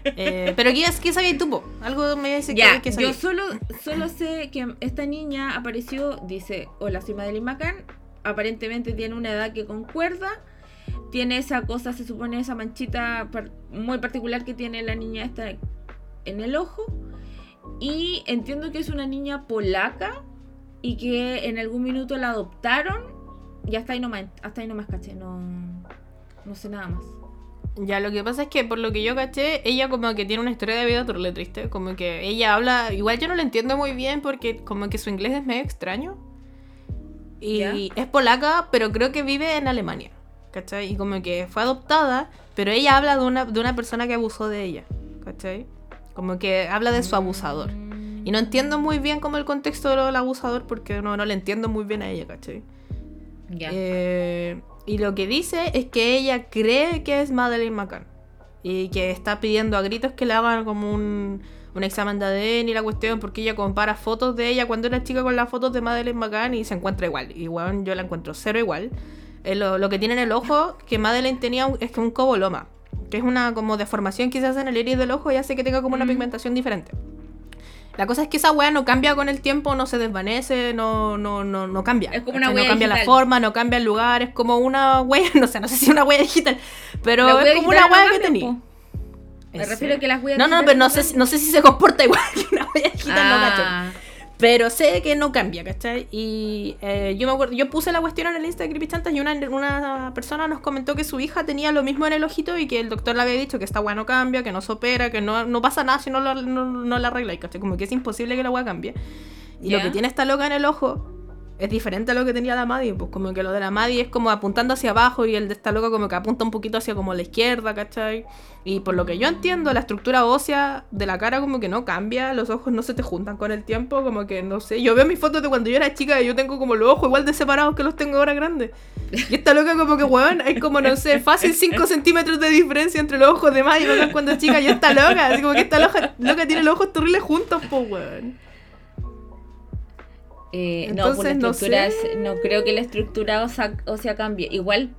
Eh, pero ¿qué, qué sabías tú? Algo me dice ya, que, Yo solo, solo sé que esta niña apareció, dice, hola, soy Madeleine McCann. Aparentemente tiene una edad que concuerda. Tiene esa cosa, se supone, esa manchita muy particular que tiene la niña esta en el ojo. Y entiendo que es una niña polaca y que en algún minuto la adoptaron. Y hasta ahí nomás, hasta ahí nomás caché, no, no sé nada más. Ya, lo que pasa es que por lo que yo caché, ella como que tiene una historia de vida turle triste. Como que ella habla, igual yo no lo entiendo muy bien porque como que su inglés es medio extraño. Y es polaca, pero creo que vive en Alemania. ¿Cachai? Y como que fue adoptada, pero ella habla de una, de una persona que abusó de ella. ¿Cachai? Como que habla de su abusador. Y no entiendo muy bien como el contexto del abusador porque no, no le entiendo muy bien a ella, ¿cachai? Ya. Eh, y lo que dice es que ella cree que es Madeleine McCann. Y que está pidiendo a gritos que le hagan como un, un examen de ADN y la cuestión, porque ella compara fotos de ella cuando era chica con las fotos de Madeleine McCann y se encuentra igual. Bueno, yo la encuentro cero igual. Eh, lo, que tiene en el ojo, que Madeleine tenía, es que un coboloma, que es una como deformación que se hace en el iris del ojo y hace que tenga como una pigmentación diferente. La cosa es que esa weá no cambia con el tiempo, no se desvanece, no, no, no, no cambia. Es como una No cambia la forma, no cambia el lugar, es como una weá, no sé, no sé si es una weá digital, pero es como una weá que tenía. Me refiero a que las weas No, no, pero no sé, no sé si se comporta igual que una weá digital, no ah. Pero sé que no cambia, ¿cachai? Y eh, yo me acuerdo, yo puse la cuestión en el Insta de Creepy y una, una persona nos comentó que su hija tenía lo mismo en el ojito y que el doctor le había dicho que esta weá no cambia, que no se opera, que no, no pasa nada si no, no, la arregla, ¿cachai? Como que es imposible que la weá cambie. Y lo que tiene esta loca en el ojo es diferente a lo que tenía la Maddie, pues como que lo de la Maddie es como apuntando hacia abajo y el de esta loca como que apunta un poquito hacia como la izquierda, ¿cachai? Y por lo que yo entiendo, la estructura ósea de la cara como que no cambia, los ojos no se te juntan con el tiempo, como que no sé. Yo veo mis fotos de cuando yo era chica y yo tengo como los ojos igual de separados que los tengo ahora grandes. Y esta loca como que, weón, hay como, no sé, fácil 5 centímetros de diferencia entre los ojos de Maddie cuando chica y esta loca. Así como que esta loca, loca tiene los ojos terribles juntos, pues, weón. Eh, no, pues no, no creo que la estructura o sea cambie. Igual,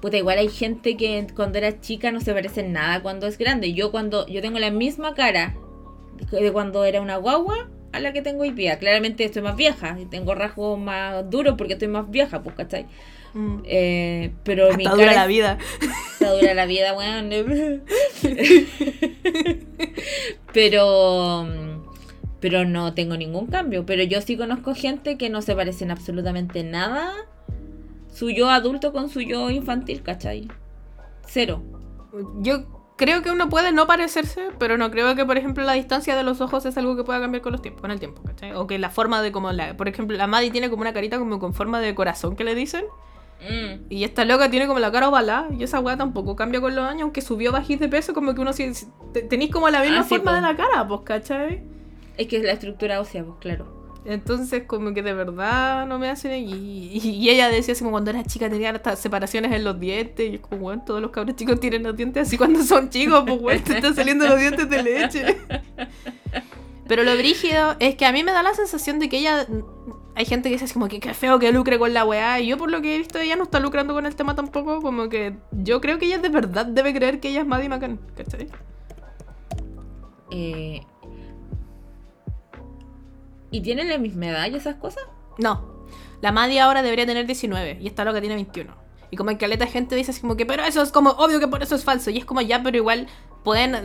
puta, igual hay gente que cuando era chica no se parece en nada cuando es grande. Yo cuando yo tengo la misma cara de cuando era una guagua a la que tengo hoy día. Claramente estoy más vieja y tengo rasgos más duros porque estoy más vieja, pues, ¿cachai? Mm. Eh, pero mi cara dura la vida. Está dura la vida, weón. pero. Pero no tengo ningún cambio. Pero yo sí conozco gente que no se parecen absolutamente nada. Su yo adulto con su yo infantil, ¿cachai? Cero. Yo creo que uno puede no parecerse, pero no creo que, por ejemplo, la distancia de los ojos es algo que pueda cambiar con los tiempos, con el tiempo, ¿cachai? O que la forma de como la. Por ejemplo, la Maddie tiene como una carita como con forma de corazón que le dicen. Mm. Y esta loca tiene como la cara ovalada. Y esa weá tampoco cambia con los años, aunque subió bajís de peso, como que uno sí. Tenéis como la misma ah, forma de la cara, pues, ¿cachai? Es que es la estructura ósea, pues, claro. Entonces, como que de verdad no me hacen. Y, y, ella decía así como cuando era chica tenía estas separaciones en los dientes. Y es como, bueno, todos los cabros chicos tienen los dientes así cuando son chicos, pues, bueno, te están saliendo los dientes de leche. Pero lo brígido es que a mí me da la sensación de que ella. Hay gente que dice así como que qué feo que lucre con la weá. Y yo, por lo que he visto, ella no está lucrando con el tema tampoco. Como que yo creo que ella de verdad debe creer que ella es Maddie McCann. ¿Cachai? Eh, ¿Y tiene la misma edad y esas cosas? No. La Maddie ahora debería tener 19 y esta loca tiene 21. Y como hay caleta gente dice así como que, pero eso es como obvio que por eso es falso. Y es como ya, pero igual pueden,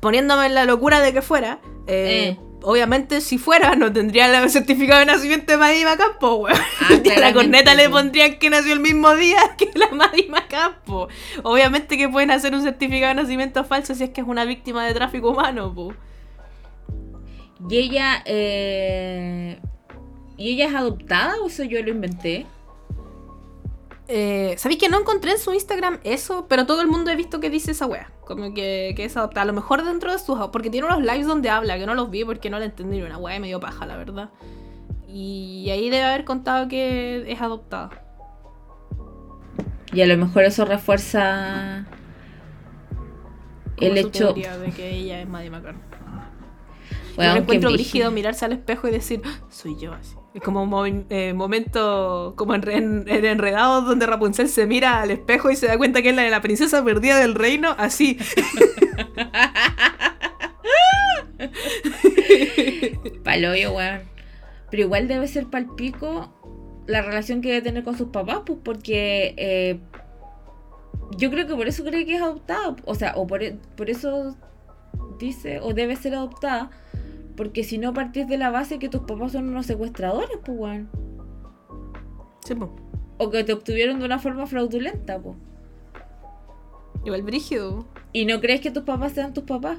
poniéndome en la locura de que fuera, eh, eh. obviamente si fuera no tendría el certificado de nacimiento de Maddie Macampo, weón. Ah, a la corneta le pondrían que nació el mismo día que la Maddie Macampo. Obviamente que pueden hacer un certificado de nacimiento falso si es que es una víctima de tráfico humano, po. Y ella. Eh, ¿Y ella es adoptada o eso yo lo inventé? Eh, ¿Sabéis que no encontré en su Instagram eso? Pero todo el mundo he visto que dice esa wea. Como que, es adoptada. A lo mejor dentro de sus. Porque tiene unos lives donde habla, que no los vi porque no le entendí una wea medio paja, la verdad. Y ahí debe haber contado que es adoptada. Y a lo mejor eso refuerza el hecho de que ella es Maddie McCann. Bueno, encuentro brígido mirarse al espejo y decir, ah, soy yo así. Es como un eh, momento como en, Enredados donde Rapunzel se mira al espejo y se da cuenta que es la de la princesa perdida del reino, así. Paloyo, weón. Pero igual debe ser palpico la relación que debe tener con sus papás, pues porque eh, yo creo que por eso cree que es adoptada. O sea, o por, por eso dice, o debe ser adoptada porque si no partís de la base que tus papás son unos secuestradores, pues, weón. Sí, pues. O que te obtuvieron de una forma fraudulenta, pues. Igual brígido. ¿Y no crees que tus papás sean tus papás?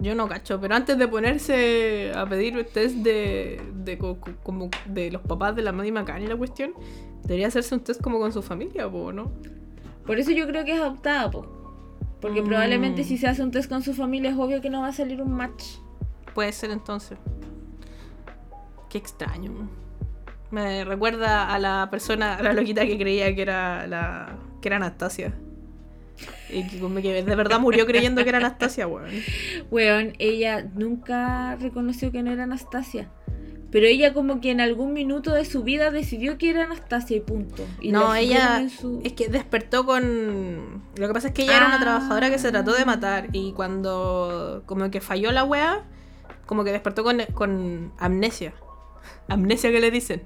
Yo no cacho, pero antes de ponerse a pedir test de, de, como de los papás de la Maddie McCann y la cuestión, debería hacerse un test como con su familia, ¿no? Por eso yo creo que es adoptada, po. Porque mm. probablemente si se hace un test con su familia es obvio que no va a salir un match. Puede ser entonces. Qué extraño. Me recuerda a la persona, a la loquita que creía que era la que era Anastasia. Y que, que de verdad murió creyendo que era Anastasia, weón. Weón, ella nunca reconoció que no era Anastasia. Pero ella como que en algún minuto de su vida decidió que era Anastasia y punto. Y no, ella es que despertó con... Lo que pasa es que ella era una trabajadora que se trató de matar y cuando como que falló la wea, como que despertó con, con amnesia. Amnesia que le dicen.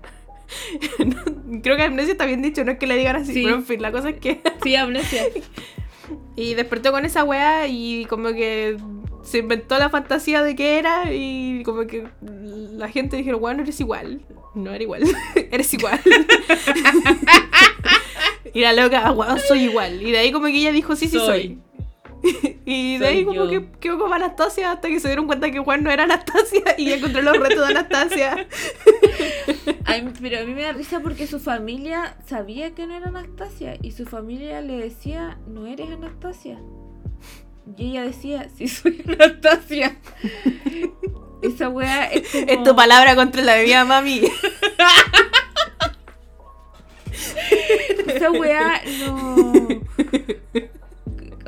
creo que amnesia está bien dicho, no es que le digan así, pero en fin, la cosa es que... sí, amnesia. y despertó con esa wea y como que se inventó la fantasía de que era y como que la gente dijeron, bueno, eres igual. No era igual, eres igual. y la loca, wow, soy igual. Y de ahí como que ella dijo, sí, sí, soy. y de ahí como que quedó como Anastasia hasta que se dieron cuenta que Juan no era Anastasia y encontró los retos de Anastasia. pero a mí me da risa porque su familia sabía que no era Anastasia y su familia le decía, no eres Anastasia. Y ella decía, sí soy Anastasia. Esa weá es como... Es tu palabra contra la de mi mami. Esa weá no...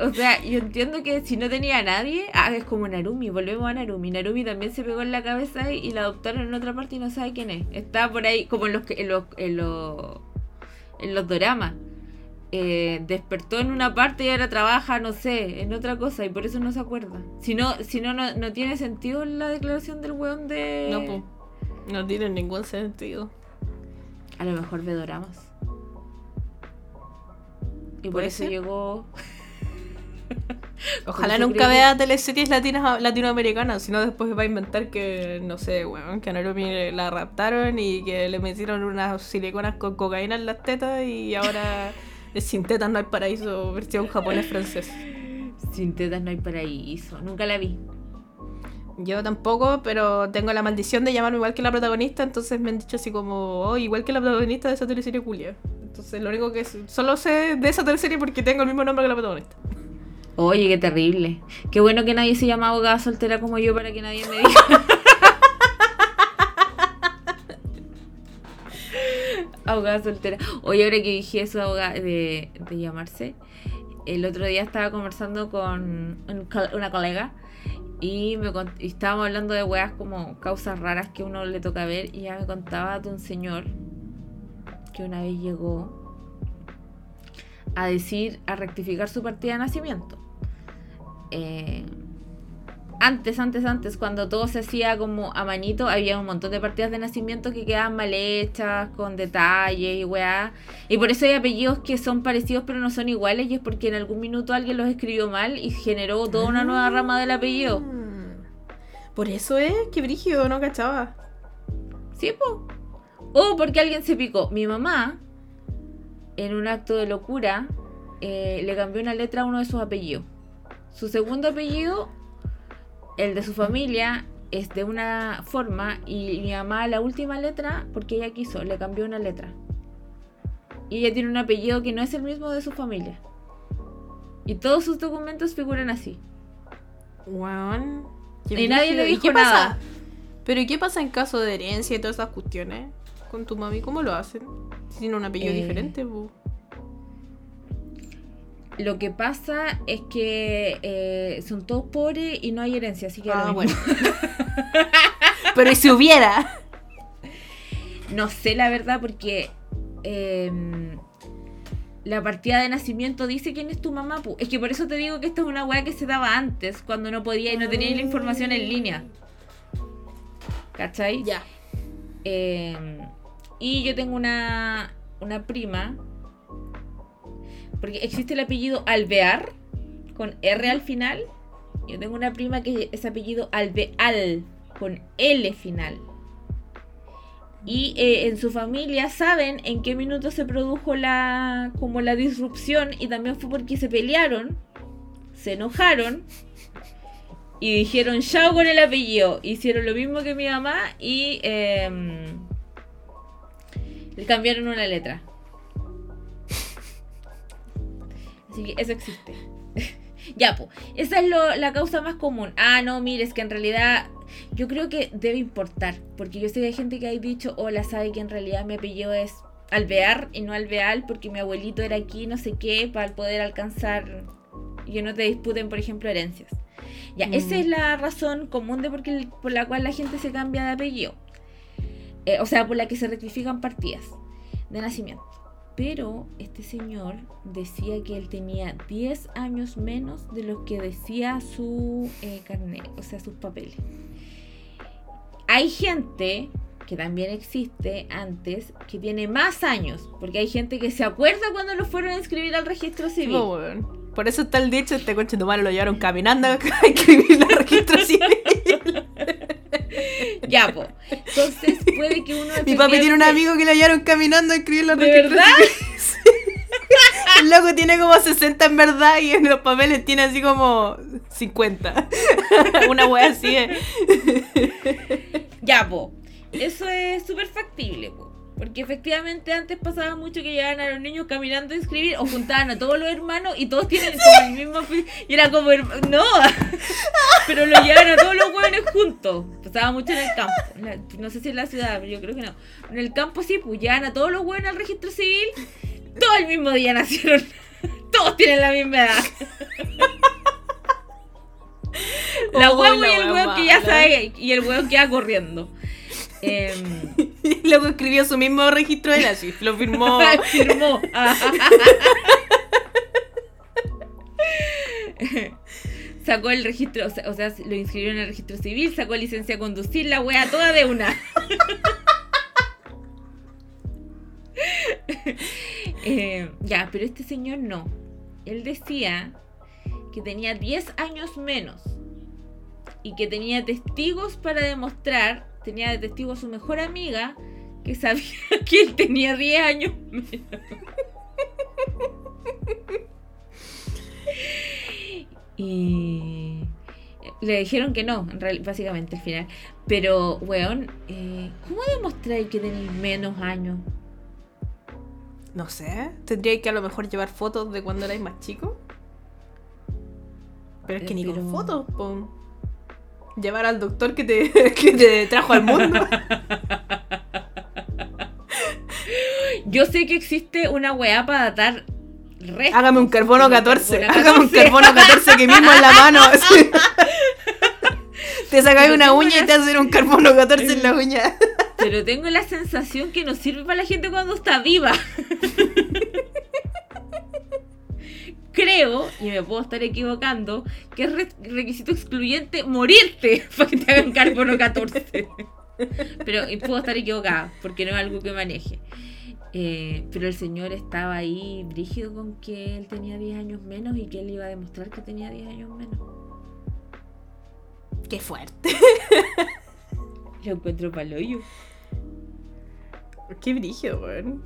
O sea, yo entiendo que si no tenía a nadie, ah, es como Narumi, volvemos a Narumi. Narumi también se pegó en la cabeza y la adoptaron en otra parte y no sabe quién es. Está por ahí, como en los, en los, en los, en los doramas. Eh, despertó en una parte y ahora trabaja, no sé, en otra cosa y por eso no se acuerda. Si no, si no, no, tiene sentido la declaración del weón de... No, no tiene ningún sentido. A lo mejor ve doramas. Y por eso llegó. Ojalá nunca vea teleseries latinas, latinoamericanas, sino después va a inventar que, no sé, weón, que a Nairobi la raptaron y que le metieron unas siliconas con cocaína en las tetas y ahora sin tetas no hay paraíso, versión japonés-francés. Sin tetas no hay paraíso, nunca la vi. Yo tampoco, pero tengo la maldición de llamarme igual que la protagonista, entonces me han dicho así como, oh, igual que la protagonista de esa teleserie Julia. Entonces lo único que es, solo sé de esa teleserie porque tengo el mismo nombre que la protagonista. Oye, qué terrible. Qué bueno que nadie se llama abogada soltera como yo para que nadie me diga. abogada soltera. Oye, ahora que dije eso de, de llamarse, el otro día estaba conversando con una colega y, me, estábamos hablando de weas como causas raras que uno le toca ver. Y ya me contaba de un señor que una vez llegó a decir, a rectificar su partida de nacimiento. Eh, antes, antes, antes, cuando todo se hacía como a manito, había un montón de partidas de nacimiento que quedaban mal hechas, con detalles y weá. Y por eso hay apellidos que son parecidos pero no son iguales, y es porque en algún minuto alguien los escribió mal y generó toda una nueva rama del apellido. Ah. Por eso es que Brigio no cachaba. Sí, po. O porque alguien se picó. Mi mamá, en un acto de locura, eh, le cambió una letra a uno de sus apellidos. Su segundo apellido el de su familia es de una forma y mi mamá la última letra, porque ella quiso, le cambió una letra. Y ella tiene un apellido que no es el mismo de su familia. Y todos sus documentos figuran así. Y nadie le dijo nada. Pero ¿qué pasa en caso de herencia y todas esas cuestiones? Con tu mami, ¿cómo lo hacen? Tiene un apellido eh, diferente, lo que pasa es que eh, son todos pobres y no hay herencia, así que... Ah, bueno. Pero si hubiera? No sé la verdad porque em, la partida de nacimiento dice quién es tu mamá. Es que por eso te digo que esta es una weá que se daba antes, cuando no podía y no tenía la información en línea. ¿Cachai? Ya. Em, y yo tengo una, una prima porque existe el apellido Alvear, con R al final. Yo tengo una prima que es apellido Alveal, con L final. Y eh, en su familia saben en qué minuto se produjo la como la disrupción y también fue porque se pelearon, se enojaron y dijeron chao con el apellido. Hicieron lo mismo que mi mamá y em, cambiaron una letra. Eso existe. ya, pues. Esa es la causa más común. Ah, no, mire, es que en realidad yo creo que debe importar. Porque yo sé que hay gente que ha dicho, hola, sabe que en realidad mi apellido es Alvear y no Alveal porque mi abuelito era aquí, no sé qué, para poder alcanzar y que no te disputen, por ejemplo, herencias. Ya, esa es mm. la razón común de porque, por la cual la gente se cambia de apellido. Eh, o sea, por la que se rectifican partidas de nacimiento. Pero este señor decía que él tenía 10 años menos de lo que decía su eh, carnet, o sea, sus papeles. Hay gente que también existe antes que tiene más años, porque hay gente que se acuerda cuando lo fueron a inscribir al registro civil. Por eso está el dicho, este coche malo lo llevaron caminando a inscribir al registro civil. Ya, po. Entonces puede que uno. Mi papi tiene un amigo que lo hallaron caminando a escribir la ¿De verdad? El loco tiene como 60 en verdad y en los papeles tiene así como 50. Una wea así. Ya, po. Eso es súper factible, po. Porque efectivamente antes pasaba mucho que llegaban a los niños caminando a inscribir o juntaban a todos los hermanos y todos tienen el mismo y era como no. Pero lo llevaban a todos los jóvenes juntos. Pasaba mucho en el campo. No sé si en la ciudad pero yo creo que no. En el campo sí pues llevaban a todos los jóvenes al registro civil. Todo el mismo día nacieron. Todos tienen la misma edad. La huevo y el huevo que ya sabe y el huevo que va corriendo eh, luego escribió su mismo registro de así, lo firmó. firmó. sacó el registro, o sea, o sea, lo inscribió en el registro civil, sacó licencia a conducir, la wea toda de una. Eh, ya, pero este señor no. Él decía que tenía 10 años menos y que tenía testigos para demostrar, tenía de testigo a su mejor amiga que sabía que él tenía 10 años menos. y le dijeron que no, básicamente al final. Pero, weón, eh, ¿cómo demostráis que tenéis menos años? No sé, tendría que a lo mejor llevar fotos de cuando erais más chico. Pero es que ni con fotos, po. Llevar al doctor que te, que te trajo al mundo. Yo sé que existe una weá para datar Hágame un carbono 14. Hágame un carbono 14 que mismo en la mano. Te sacáis una uña y te hacen un carbono 14 en la uña. Pero tengo la sensación que no sirve para la gente cuando está viva. Creo, y me puedo estar equivocando, que es requisito excluyente morirte para que te hagan carbono 14. Pero puedo estar equivocada, porque no es algo que maneje. Eh, pero el señor estaba ahí rígido con que él tenía 10 años menos y que él iba a demostrar que tenía 10 años menos. Qué fuerte. Lo encuentro paloyo. Qué brillo, weón.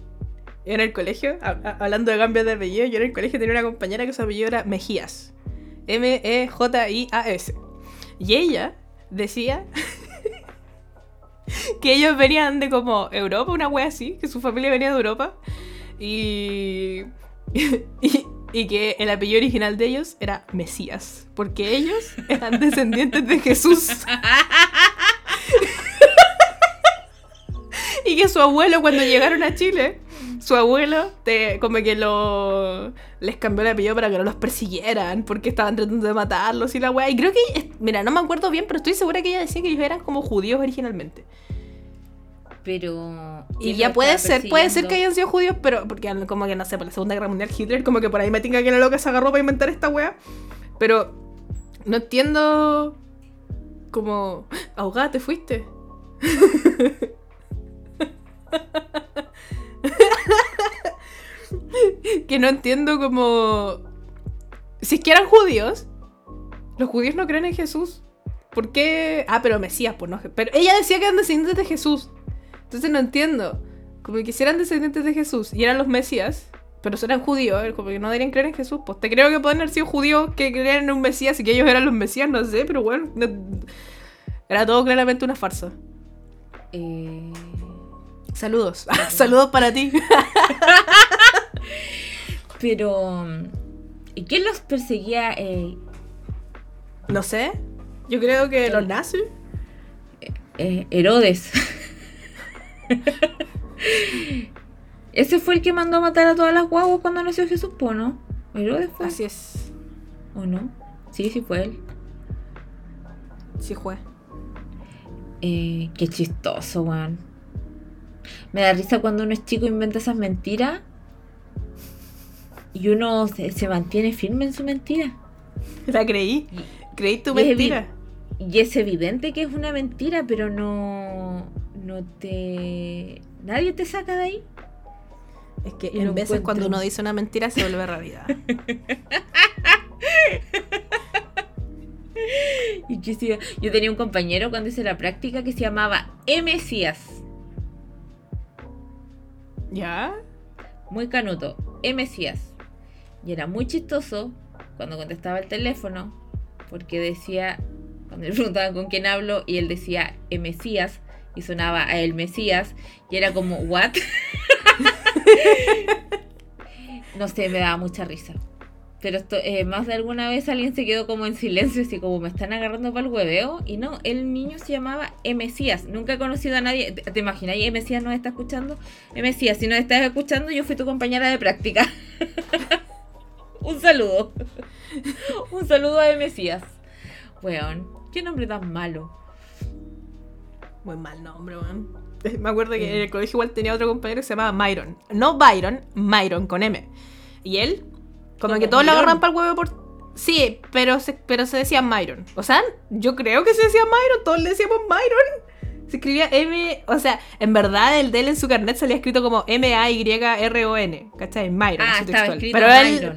En el colegio, hablando de cambios de apellido, yo en el colegio tenía una compañera que su apellido era Mejías. M-E-J-I-A-S. Y ella decía que ellos venían de como Europa, una wea así, que su familia venía de Europa. Y, y, que el apellido original de ellos era Mesías, porque ellos eran descendientes de Jesús. y que su abuelo cuando llegaron a Chile, su abuelo te, como que lo les cambió el apellido para que no los persiguieran, porque estaban tratando de matarlos y la wea. Y creo que, mira, no me acuerdo bien, pero estoy segura que ella decía que ellos eran como judíos originalmente. Pero. Y ya puede ser, puede ser que hayan sido judíos, pero. Porque como que no sé, por la Segunda Guerra Mundial Hitler, como que por ahí me tinga que la loca se agarró para inventar esta wea. Pero. No entiendo. Como. Ahogada, te fuiste. que no entiendo como... Si es que eran judíos, los judíos no creen en Jesús. ¿Por qué? Ah, pero Mesías, pues no. Pero ella decía que eran descendientes de Jesús. Entonces no entiendo. Como que si eran descendientes de Jesús y eran los Mesías, pero eran judíos, como que no deberían creer en Jesús. Pues te creo que pueden haber sido judíos que creían en un Mesías y que ellos eran los Mesías, no sé, pero bueno. Era todo claramente una farsa. Eh... Saludos. Saludos para ti. Pero. ¿Y quién los perseguía? Eh? No sé. Yo creo que los nazis. Eh, Herodes. Ese fue el que mandó a matar a todas las guaguas cuando nació Jesús, ¿no? Herodes fue. Así es. ¿O no? Sí, sí fue él. Sí fue. Eh, qué chistoso, weón. Me da risa cuando uno es chico e inventa esas mentiras y uno se, mantiene firme en su mentira. La creí. creí tu mentira. y es evidente que es una mentira, pero no. No te. Nadie te saca de ahí. Es que en veces cuando uno dice una mentira se vuelve realidad. y yo, yo tenía un compañero cuando hice la práctica que se llamaba Mesías. ¿Ya? Muy canuto. E. Mesías. Y era muy chistoso cuando contestaba el teléfono, porque decía, cuando le preguntaban con quién hablo, y él decía E. Mesías, y sonaba a el Mesías, y era como, ¿what? no sé, me daba mucha risa. Pero esto, eh, más de alguna vez alguien se quedó como en silencio, así como me están agarrando para el hueveo. Y no, el niño se llamaba Mesías. Nunca he conocido a nadie. ¿Te, imaginas? ¿Y Mesías nos está escuchando? Mesías, si nos estás escuchando, yo fui tu compañera de práctica. Un saludo. Un saludo a Mesías. Weón, qué nombre tan malo. Muy mal nombre, weón. Me acuerdo que en el colegio igual tenía otro compañero que se llamaba Myron. No Byron, Myron con M. Y él como, que todos lo agarran para el huevo por. Sí, pero se, pero se decía Myron. O sea, yo creo que se decía Myron, todos le decíamos Myron. Se escribía M, o sea, en verdad el de él en su carnet salía escrito como M-A-Y-R-O-N, ¿cachai? Myron, Ah, textual. Pero él, Myron.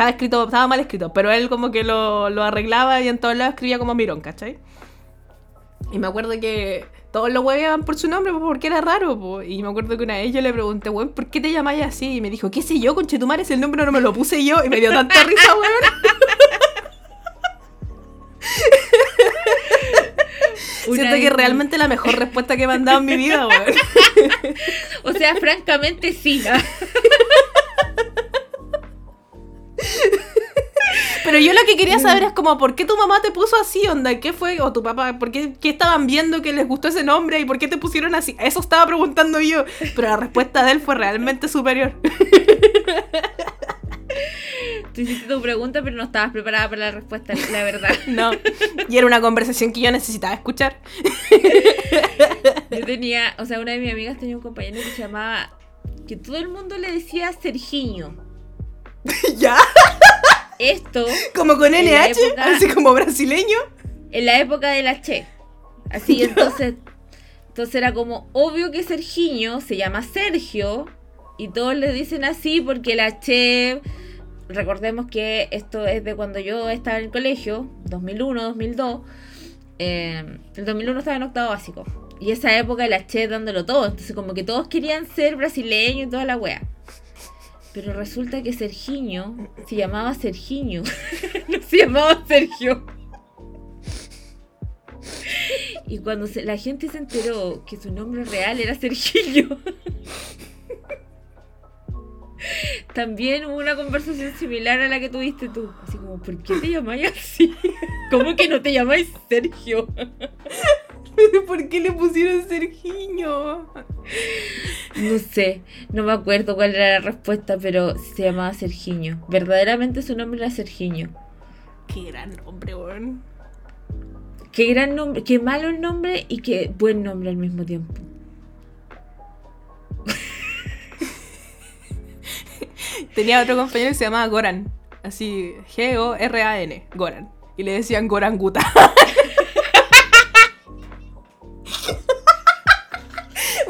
Estaba escrito, estaba mal escrito, pero él como que lo, lo arreglaba y en todos lados escribía como Mirón, ¿cachai? Y me acuerdo que todos lo hueveaban por su nombre, porque era raro, pues. Y me acuerdo que una vez yo le pregunté, weón, ¿por qué te llamáis así? Y me dijo, ¿qué sé yo, conchetumare? Ese nombre no me lo puse yo. Y me dio tanta risa, weón. Siento que es realmente la mejor respuesta que me han dado en mi vida, weón. O sea, francamente sí. Pero yo lo que quería saber es como, ¿por qué tu mamá te puso así, onda? ¿Qué fue? O tu papá, ¿por qué, qué estaban viendo que les gustó ese nombre y por qué te pusieron así? Eso estaba preguntando yo, pero la respuesta de él fue realmente superior. Tú hiciste tu pregunta, pero no estabas preparada para la respuesta, la verdad. No. Y era una conversación que yo necesitaba escuchar. Yo tenía, o sea, una de mis amigas tenía un compañero que se llamaba, que todo el mundo le decía Sergiño. ¿Ya? Esto Como con NH, época- así como brasileño. en la época de la Che. Así, entonces, entonces era como obvio que Sergiño se llama Sergio y todos le dicen así porque la Che, recordemos que esto es de cuando yo estaba en el colegio, 2001, 2002. eh, el 2001 estaba en octavo básico. Y esa época la Che dándolo todo. Entonces como que todos querían ser brasileños y toda la wea. Pero resulta que Sergiño se llamaba Sergiño. no se llamaba Sergio. Y cuando se- la gente se enteró que su nombre real era Sergiño, también hubo una conversación similar a la que tuviste tú. Así como, ¿por qué te llamáis así? ¿Cómo que no te llamáis Sergio? ¿Por qué le pusieron Sergiño? No sé, no me acuerdo cuál era la respuesta, pero se llamaba Sergiño. Verdaderamente su nombre era Sergiño. Qué gran nombre, weón. Qué gran nombre, qué malo el nombre y qué buen nombre al mismo tiempo. Tenía otro compañero que se llamaba Goran. Así, G-O-R-A-N. Goran. Y le decían Goranguta.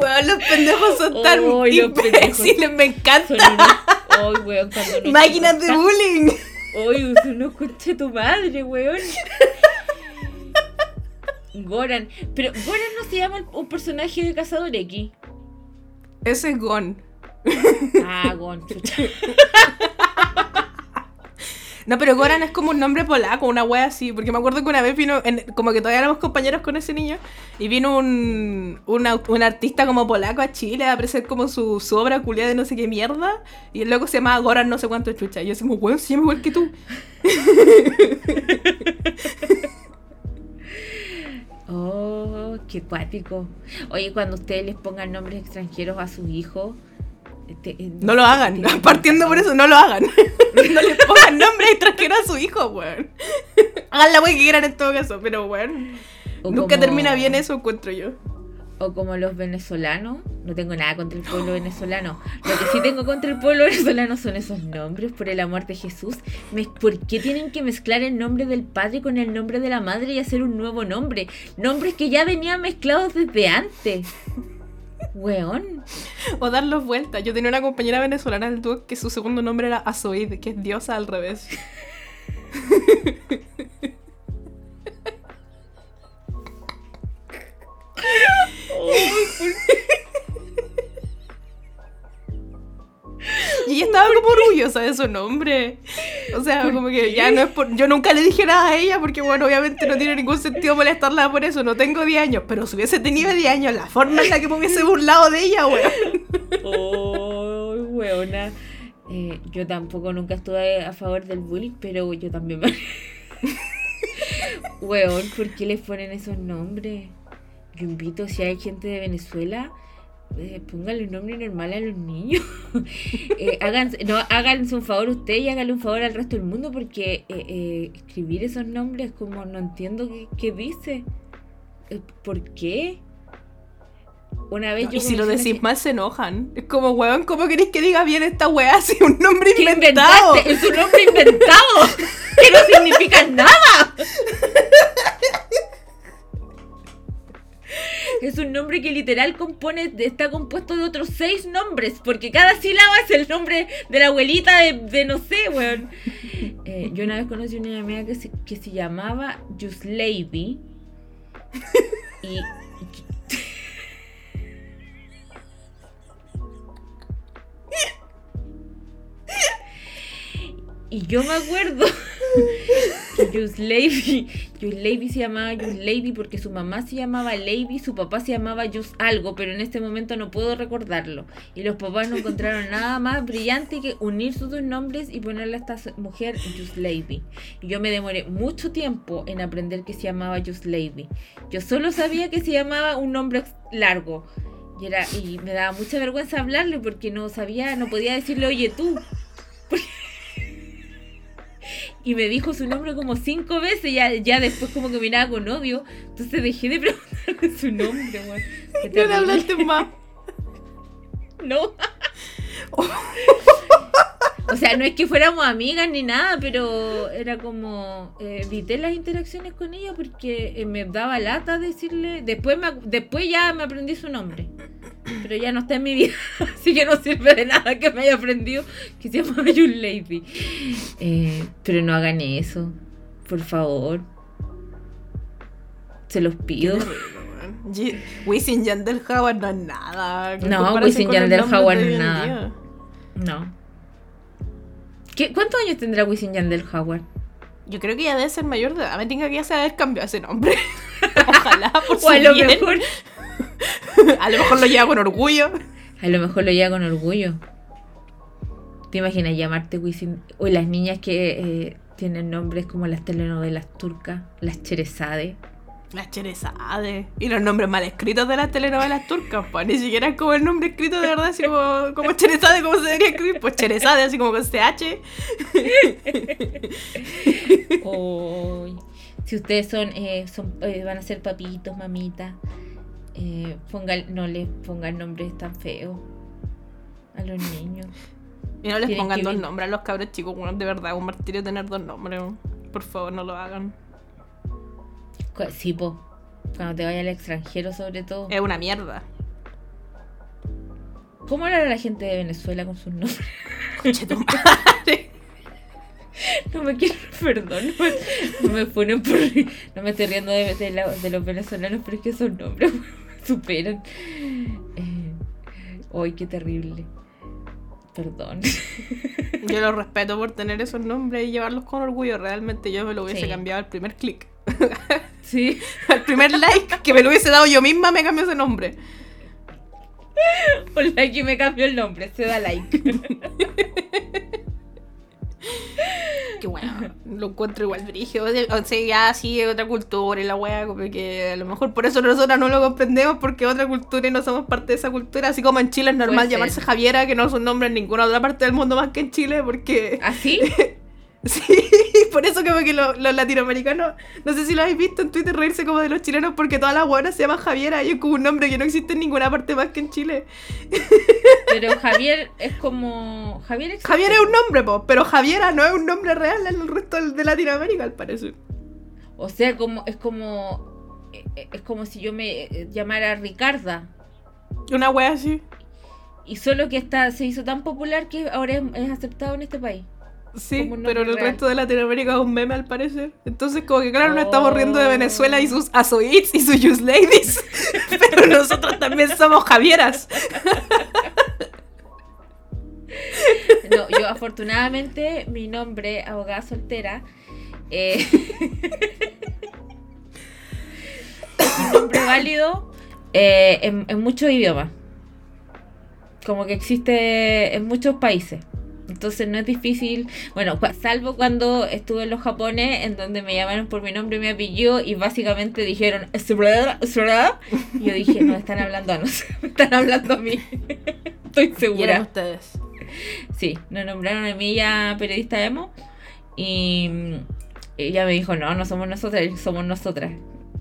Weón, los pendejos son tan Oh, imbéciles, me encanta. Unos. Weón, no Máquinas de bullying. Uy, son unos coche tu madre, weón. Goran. Pero Goran no se llama un personaje de Cazador X. Ese es Gon. Ah, Gon, chucha. No, pero Goran es como un nombre polaco, una wea así. Porque me acuerdo que una vez vino, en- como que todavía éramos compañeros con ese niño, y vino un, un, artista como polaco a Chile a ofrecer como su, su obra culiada de no sé qué mierda. Y el loco se llamaba Goran no sé cuánto chucha. Y yo como, weón, se llama igual que tú. Oh, qué cuático. Oye, cuando ustedes les pongan nombres extranjeros a sus hijos. Eh, No lo hagan. Partiendo por eso, no lo hagan. no le pongan nombre extranjero a su hijo, weón. Hagan la wea que quieran en todo caso, pero weón. O Nunca como- termina bien eso, encuentro yo. O como los venezolanos. No tengo nada contra el pueblo venezolano. Lo que sí tengo contra el pueblo venezolano son esos nombres, por el amor de Jesús. ¿Por qué tienen que mezclar el nombre del padre con el nombre de la madre y hacer un nuevo nombre? Nombres que ya venían mezclados desde antes. Weón. O darlos vueltas. Yo tenía una compañera venezolana del dúo que su segundo nombre era Azoid, que es diosa al revés. Y ella estaba como orgullosa de su nombre. O sea, como que ya no es por... Yo nunca le dije nada a ella porque, bueno, obviamente no tiene ningún sentido molestarla por eso. No tengo 10 años. Pero si hubiese tenido 10 años, la forma en la que me hubiese burlado de ella, weón. Oh, weona. Eh, yo tampoco nunca estuve a favor del bullying, pero yo también me... Weón, ¿por qué les ponen esos nombres? Yo invito, si hay gente de Venezuela, eh, pónganle un nombre normal a los niños. Eh, hagan, no, háganse un favor ustedes y háganle un favor al resto del mundo porque eh, eh, escribir esos nombres como no entiendo qué, qué dice. Eh, ¿Por qué? Una vez yo Y si lo decís que- mal se enojan. Es como, weón, ¿cómo queréis que diga bien esta weá si un nombre ¿Qué inventado? inventaste? Es un nombre inventado. Que no significa nada. es un nombre que literal compone, está compuesto de otros seis nombres, porque cada sílaba es el nombre de la abuelita de, no sé, weón. Eh, yo una vez conocí a una amiga que se, que se llamaba Lady y Y yo me acuerdo que Lady, Lady se llamaba Just Lady porque su mamá se llamaba Lady, su papá se llamaba Just algo, pero en este momento no puedo recordarlo. Y los papás no encontraron nada más brillante que unir sus dos nombres y ponerle a esta mujer Just Lady. Y yo me demoré mucho tiempo en aprender que se llamaba Just Lady. Yo solo sabía que se llamaba un nombre largo. Y, era, y me daba mucha vergüenza hablarle porque no sabía, no podía decirle, oye tú. y me dijo su nombre como cinco veces, ya, ya después como que miraba con odio, entonces dejé de preguntarle su nombre, weón. ¿No le hablaste más? No. o sea, no es que fuéramos amigas ni nada, pero era como eh, evité las interacciones con ella porque eh, me daba lata decirle, después me, después ya me aprendí su nombre pero ya no está en mi vida, así que no sirve de nada que me haya aprendido que se llama June Lady. Eh, pero no hagan eso, por favor. Se los pido. Wisin Yandel Howard no es nada. No, Wisin Yandel Howard no es nada. No. ¿Qué, ¿Cuántos años tendrá Wisin Yandel Howard? Yo creo que ya debe ser mayor de edad. Me tenga que haber cambiado ese nombre. Ojalá, por su o a lo mejor a lo mejor lo lleva con orgullo. A lo mejor lo lleva con orgullo. ¿Te imaginas llamarte Wisin? O las niñas que eh, tienen nombres como las telenovelas turcas, las Cherezade. Las Cherezade. Y los nombres mal escritos de las telenovelas turcas, pues ni siquiera es como el nombre escrito de verdad, así como, como Cherezade, como se debería escribir. Pues Cherezade, así como con CH. si ustedes son, eh, son eh, van a ser papitos, mamitas eh, no les pongan nombres tan feos a los niños. Y no les pongan dos nombres a los cabros chicos, bueno, de verdad, un martirio tener dos nombres. Por favor, no lo hagan. Sí, po. Cuando te vaya al extranjero, sobre todo. Es una mierda. ¿Cómo habla la gente de Venezuela con sus nombres? No me quiero, perdón, no me, ponen por. No me estoy riendo de, de, los venezolanos, pero es que esos nombres superan. Eh, ¡Ay, qué terrible! Perdón. Yo los respeto por tener esos nombres y llevarlos con orgullo. Realmente yo me lo hubiese cambiado al primer clic. Sí. al primer like que me lo hubiese dado yo misma me cambió ese nombre. Un like y me cambió el nombre, se da like. que bueno, lo encuentro igual brígido. O sea, ya sí otra cultura y la wea, como que a lo mejor por eso nosotros no lo comprendemos, porque otra cultura y no somos parte de esa cultura. Así como en Chile es normal llamarse Javiera, que no es un nombre en ninguna otra parte del mundo más que en Chile, porque. ¿Así? ¿Ah, Sí, por eso como que los, latinoamericanos, no sé si lo habéis visto en Twitter reírse como de los chilenos porque todas las buenas se llaman Javiera y es como un nombre que no existe en ninguna parte más que en Chile. Pero Javier es como... Javier, Javier es un nombre, po, pero Javiera no es un nombre real en el resto de Latinoamérica al parecer. O sea, como es como... Eh, es como si yo me eh, llamara Ricarda. Una wea así. Y solo que está, se hizo tan popular que ahora es aceptado en este país. Sí, pero en el resto de Latinoamérica es un meme al parecer. Entonces, como que claro, nos estamos riendo de Venezuela y sus Azoids y sus Just Ladies. pero nosotros también somos Javieras. No, yo afortunadamente mi nombre, abogada soltera, eh, un nombre válido eh, en, en muchos idiomas. Como que existe en muchos países. Entonces no es difícil, bueno, salvo cuando estuve en los Japones, en donde me llamaron por mi nombre y mi apellido y básicamente dijeron, y yo dije, no, están hablando a nosotros, están hablando a mí. Estoy segura. ¿Y ustedes? Sí, nos nombraron a mí ya periodista emo y ella me dijo, no, no somos nosotras, somos nosotras.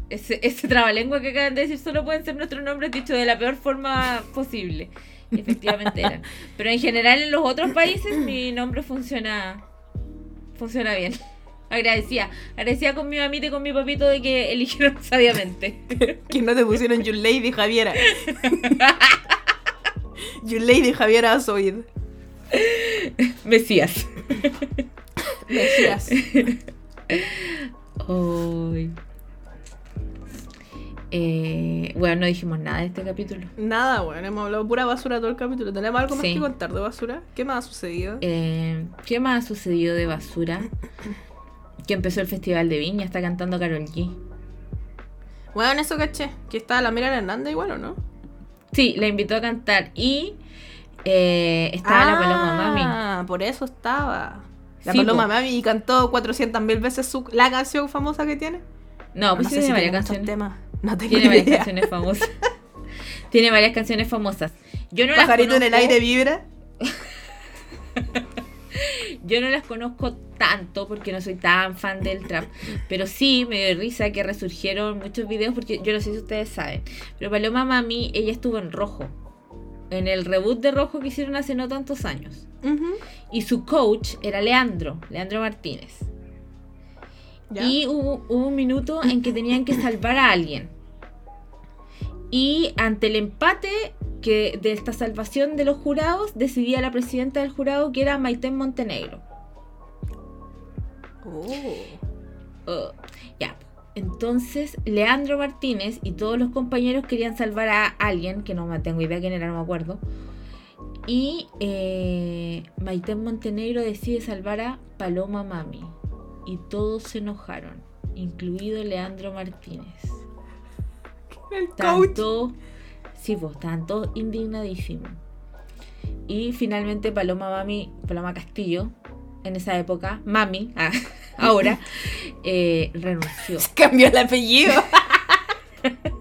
Ese, ese trabalengua que acaban de decir solo pueden ser nuestros nombres dicho de la peor forma posible. Efectivamente era. Pero en general en los otros países mi nombre funciona funciona bien. Agradecía. Agradecía con mi mamita y con mi papito de que eligieron sabiamente. que no te pusieron You Lady Javiera. you Lady Javiera Azoid. Mesías. Mesías. Ay. Eh, bueno, no dijimos nada de este capítulo. Nada, bueno, hemos hablado pura basura todo el capítulo. ¿Tenemos algo más que contar de basura? ¿Qué más ha sucedido? Eh, ¿Qué más ha sucedido de basura? que empezó el Festival de Viña, está cantando Carol G. Bueno, en eso caché, que está la Mira Hernández igual, ¿o no? Sí, la invitó a cantar y eh, estaba la Paloma Mami. Ah, por eso estaba. La Paloma Mami y cantó 400.000 veces su, la canción famosa que tiene. No, pues tiene varias canciones. No tiene varias canciones famosas. tiene varias canciones famosas. Yo no Pajarito en el aire vibra. Yo no las conozco tanto porque no soy tan fan del trap, pero sí me dio risa que resurgieron muchos videos porque yo no sé si ustedes saben, pero Paloma Mami, ella estuvo en rojo, en el reboot de rojo que hicieron hace no tantos años. Y su coach era Leandro, Leandro Martínez. Y hubo, un minuto en que tenían que salvar a alguien. Y ante el empate que de esta salvación de los jurados, decidía la presidenta del jurado que era Maiten Montenegro. Oh. oh. ya. Entonces, Leandro Martínez y todos los compañeros querían salvar a alguien, que no tengo idea quién era, no me acuerdo. Y eh, Maiten Montenegro decide salvar a Paloma Mami y todos se enojaron, incluido Leandro Martínez. El tanto, sí, pues, tanto indignadísimo. Y finalmente Paloma Mami, Paloma Castillo, en esa época, Mami, ah, ahora, eh, renunció. Cambió el apellido.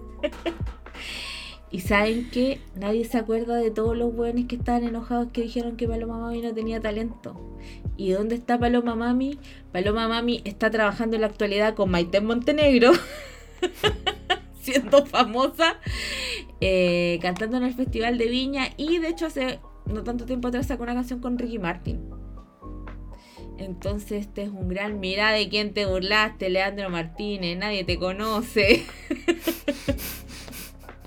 Y saben que nadie se acuerda de todos los buenos que estaban enojados que dijeron que Paloma Mami no tenía talento. ¿Y dónde está Paloma Mami? Paloma Mami está trabajando en la actualidad con Maite Montenegro, siendo famosa, eh, cantando en el Festival de Viña y de hecho hace no tanto tiempo atrás sacó una canción con Ricky Martin. Entonces este es un gran mira de quién te burlaste, Leandro Martínez, nadie te conoce.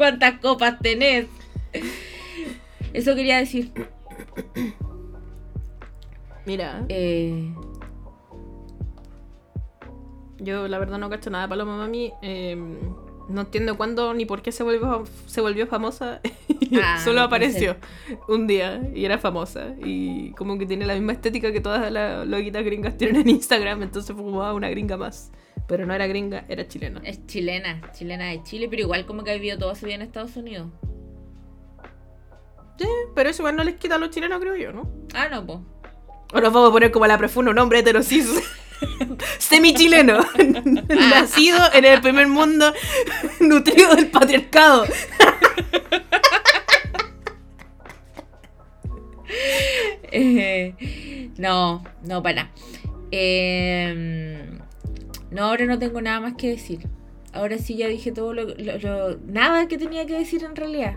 ¿Cuántas copas tenés? Eso quería decir. Mira. Eh, yo la verdad no cacho nada de Paloma Mami. Em, no entiendo cuándo ni por qué se volvió, se volvió famosa. Ah, Solo apareció un día y era famosa. Y como que tiene la misma estética que todas las loquitas gringas tienen en Instagram. Entonces fue como ah, una gringa más. Pero no era gringa, era chilena. Es chilena, chilena de Chile, pero igual como que ha vivido toda su vida en Estados Unidos. Sí, pero eso igual no les quita a los chilenos, creo yo, ¿no? Ah, no, pues. O nos vamos a poner como la profunda un hombre heterosis semi-chileno, nacido en el primer mundo, nutrido del patriarcado. Eh, no, no, para. Eh, no, ahora no tengo nada más que decir. Ahora sí ya dije todo lo, nada que tenía que decir en realidad.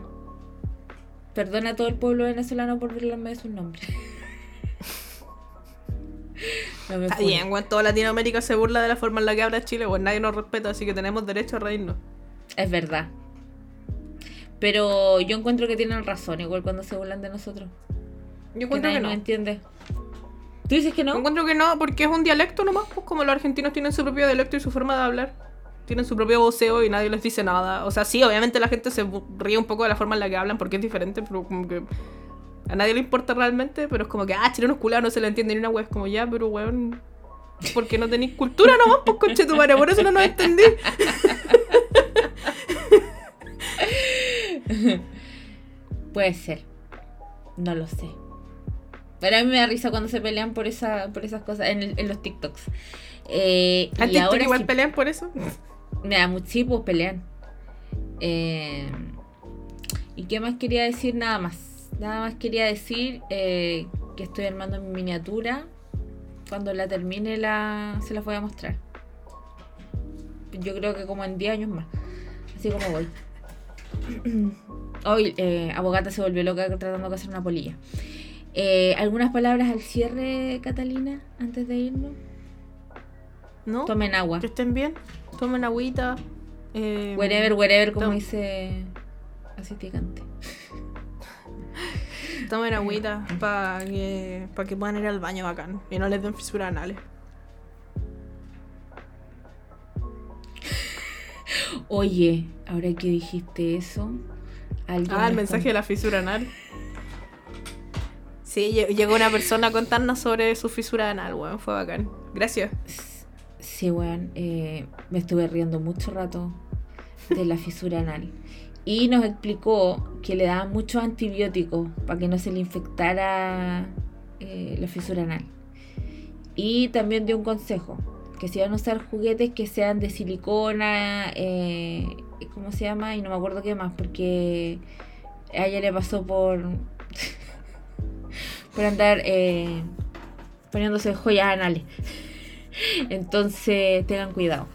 Perdona a todo el pueblo venezolano por burlarme de sus nombres. no Está bien, cuando toda Latinoamérica se burla de la forma en la que habla Chile, pues nadie nos respeta, así que tenemos derecho a reírnos. Es verdad. Pero yo encuentro que tienen razón, igual cuando se burlan de nosotros. Yo encuentro que, no. entiende. ¿Tú dices que no? Encuentro que no, porque es un dialecto nomás, pues como los argentinos tienen su propio dialecto y su forma de hablar. Tienen su propio voceo y nadie les dice nada. O sea, sí, obviamente la gente se ríe un poco de la forma en la que hablan porque es diferente, pero como que a nadie le importa realmente, pero es como que, ah, chilenos culados no se le entiende ni una wea. Es como, ya, pero weón, porque no tenéis cultura nomás, pues coche tu madre, por eso no nos entendí. Puede ser. No lo sé. Pero a mí me da risa cuando se pelean por, esa, por esas cosas en, los TikToks. Eh, ¿A y ahora igual pelean por eso? Me da mucho, sí, pues pelean. Eh, ¿Y qué más quería decir? Nada más. Nada más quería decir eh, que estoy armando mi miniatura. Cuando la termine la, se las voy a mostrar. Yo creo que como en 10 años más. Así como voy. Hoy eh, Abogata se volvió loca tratando de hacer una polilla. Eh, ¿Algunas palabras al cierre, Catalina, antes de irnos? ¿No? Tomen agua. Que estén bien. Tomen agüita. Eh, wherever, wherever, como dice así picante. Tomen agüita para que, que puedan ir al baño bacán y no les den fisuras anales. Oye, ahora que dijiste eso, Ah, el mensaje de la fisura anal. Sí, llegó una persona a contarnos sobre su fisura anal, weón. Fue bacán. Gracias. Sí, weón. Eh, me estuve riendo mucho rato de la fisura anal. Y nos explicó que le daban muchos antibióticos para que no se le infectara eh, la fisura anal. Y también dio un consejo, que si van a usar juguetes que sean de silicona, eh, ¿cómo se llama? Y no me acuerdo qué más, porque a ella le pasó por, por andar eh, poniéndose joyas anales. Entonces tengan cuidado.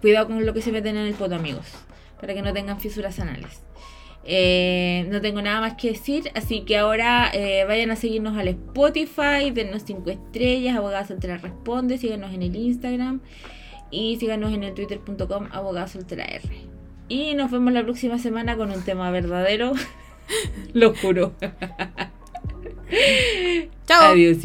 Cuidado con lo que se meten en el poto, amigos, para que no tengan fisuras anales. Eh, no tengo nada más que decir, así que ahora eh, vayan a seguirnos al Spotify, denos 5 estrellas, Abogada Soltera Responde, síganos en el Instagram y síganos en el twitter.com Abogada Soltera R. Y nos vemos la próxima semana con un tema verdadero, lo juro. Chao. Adiós.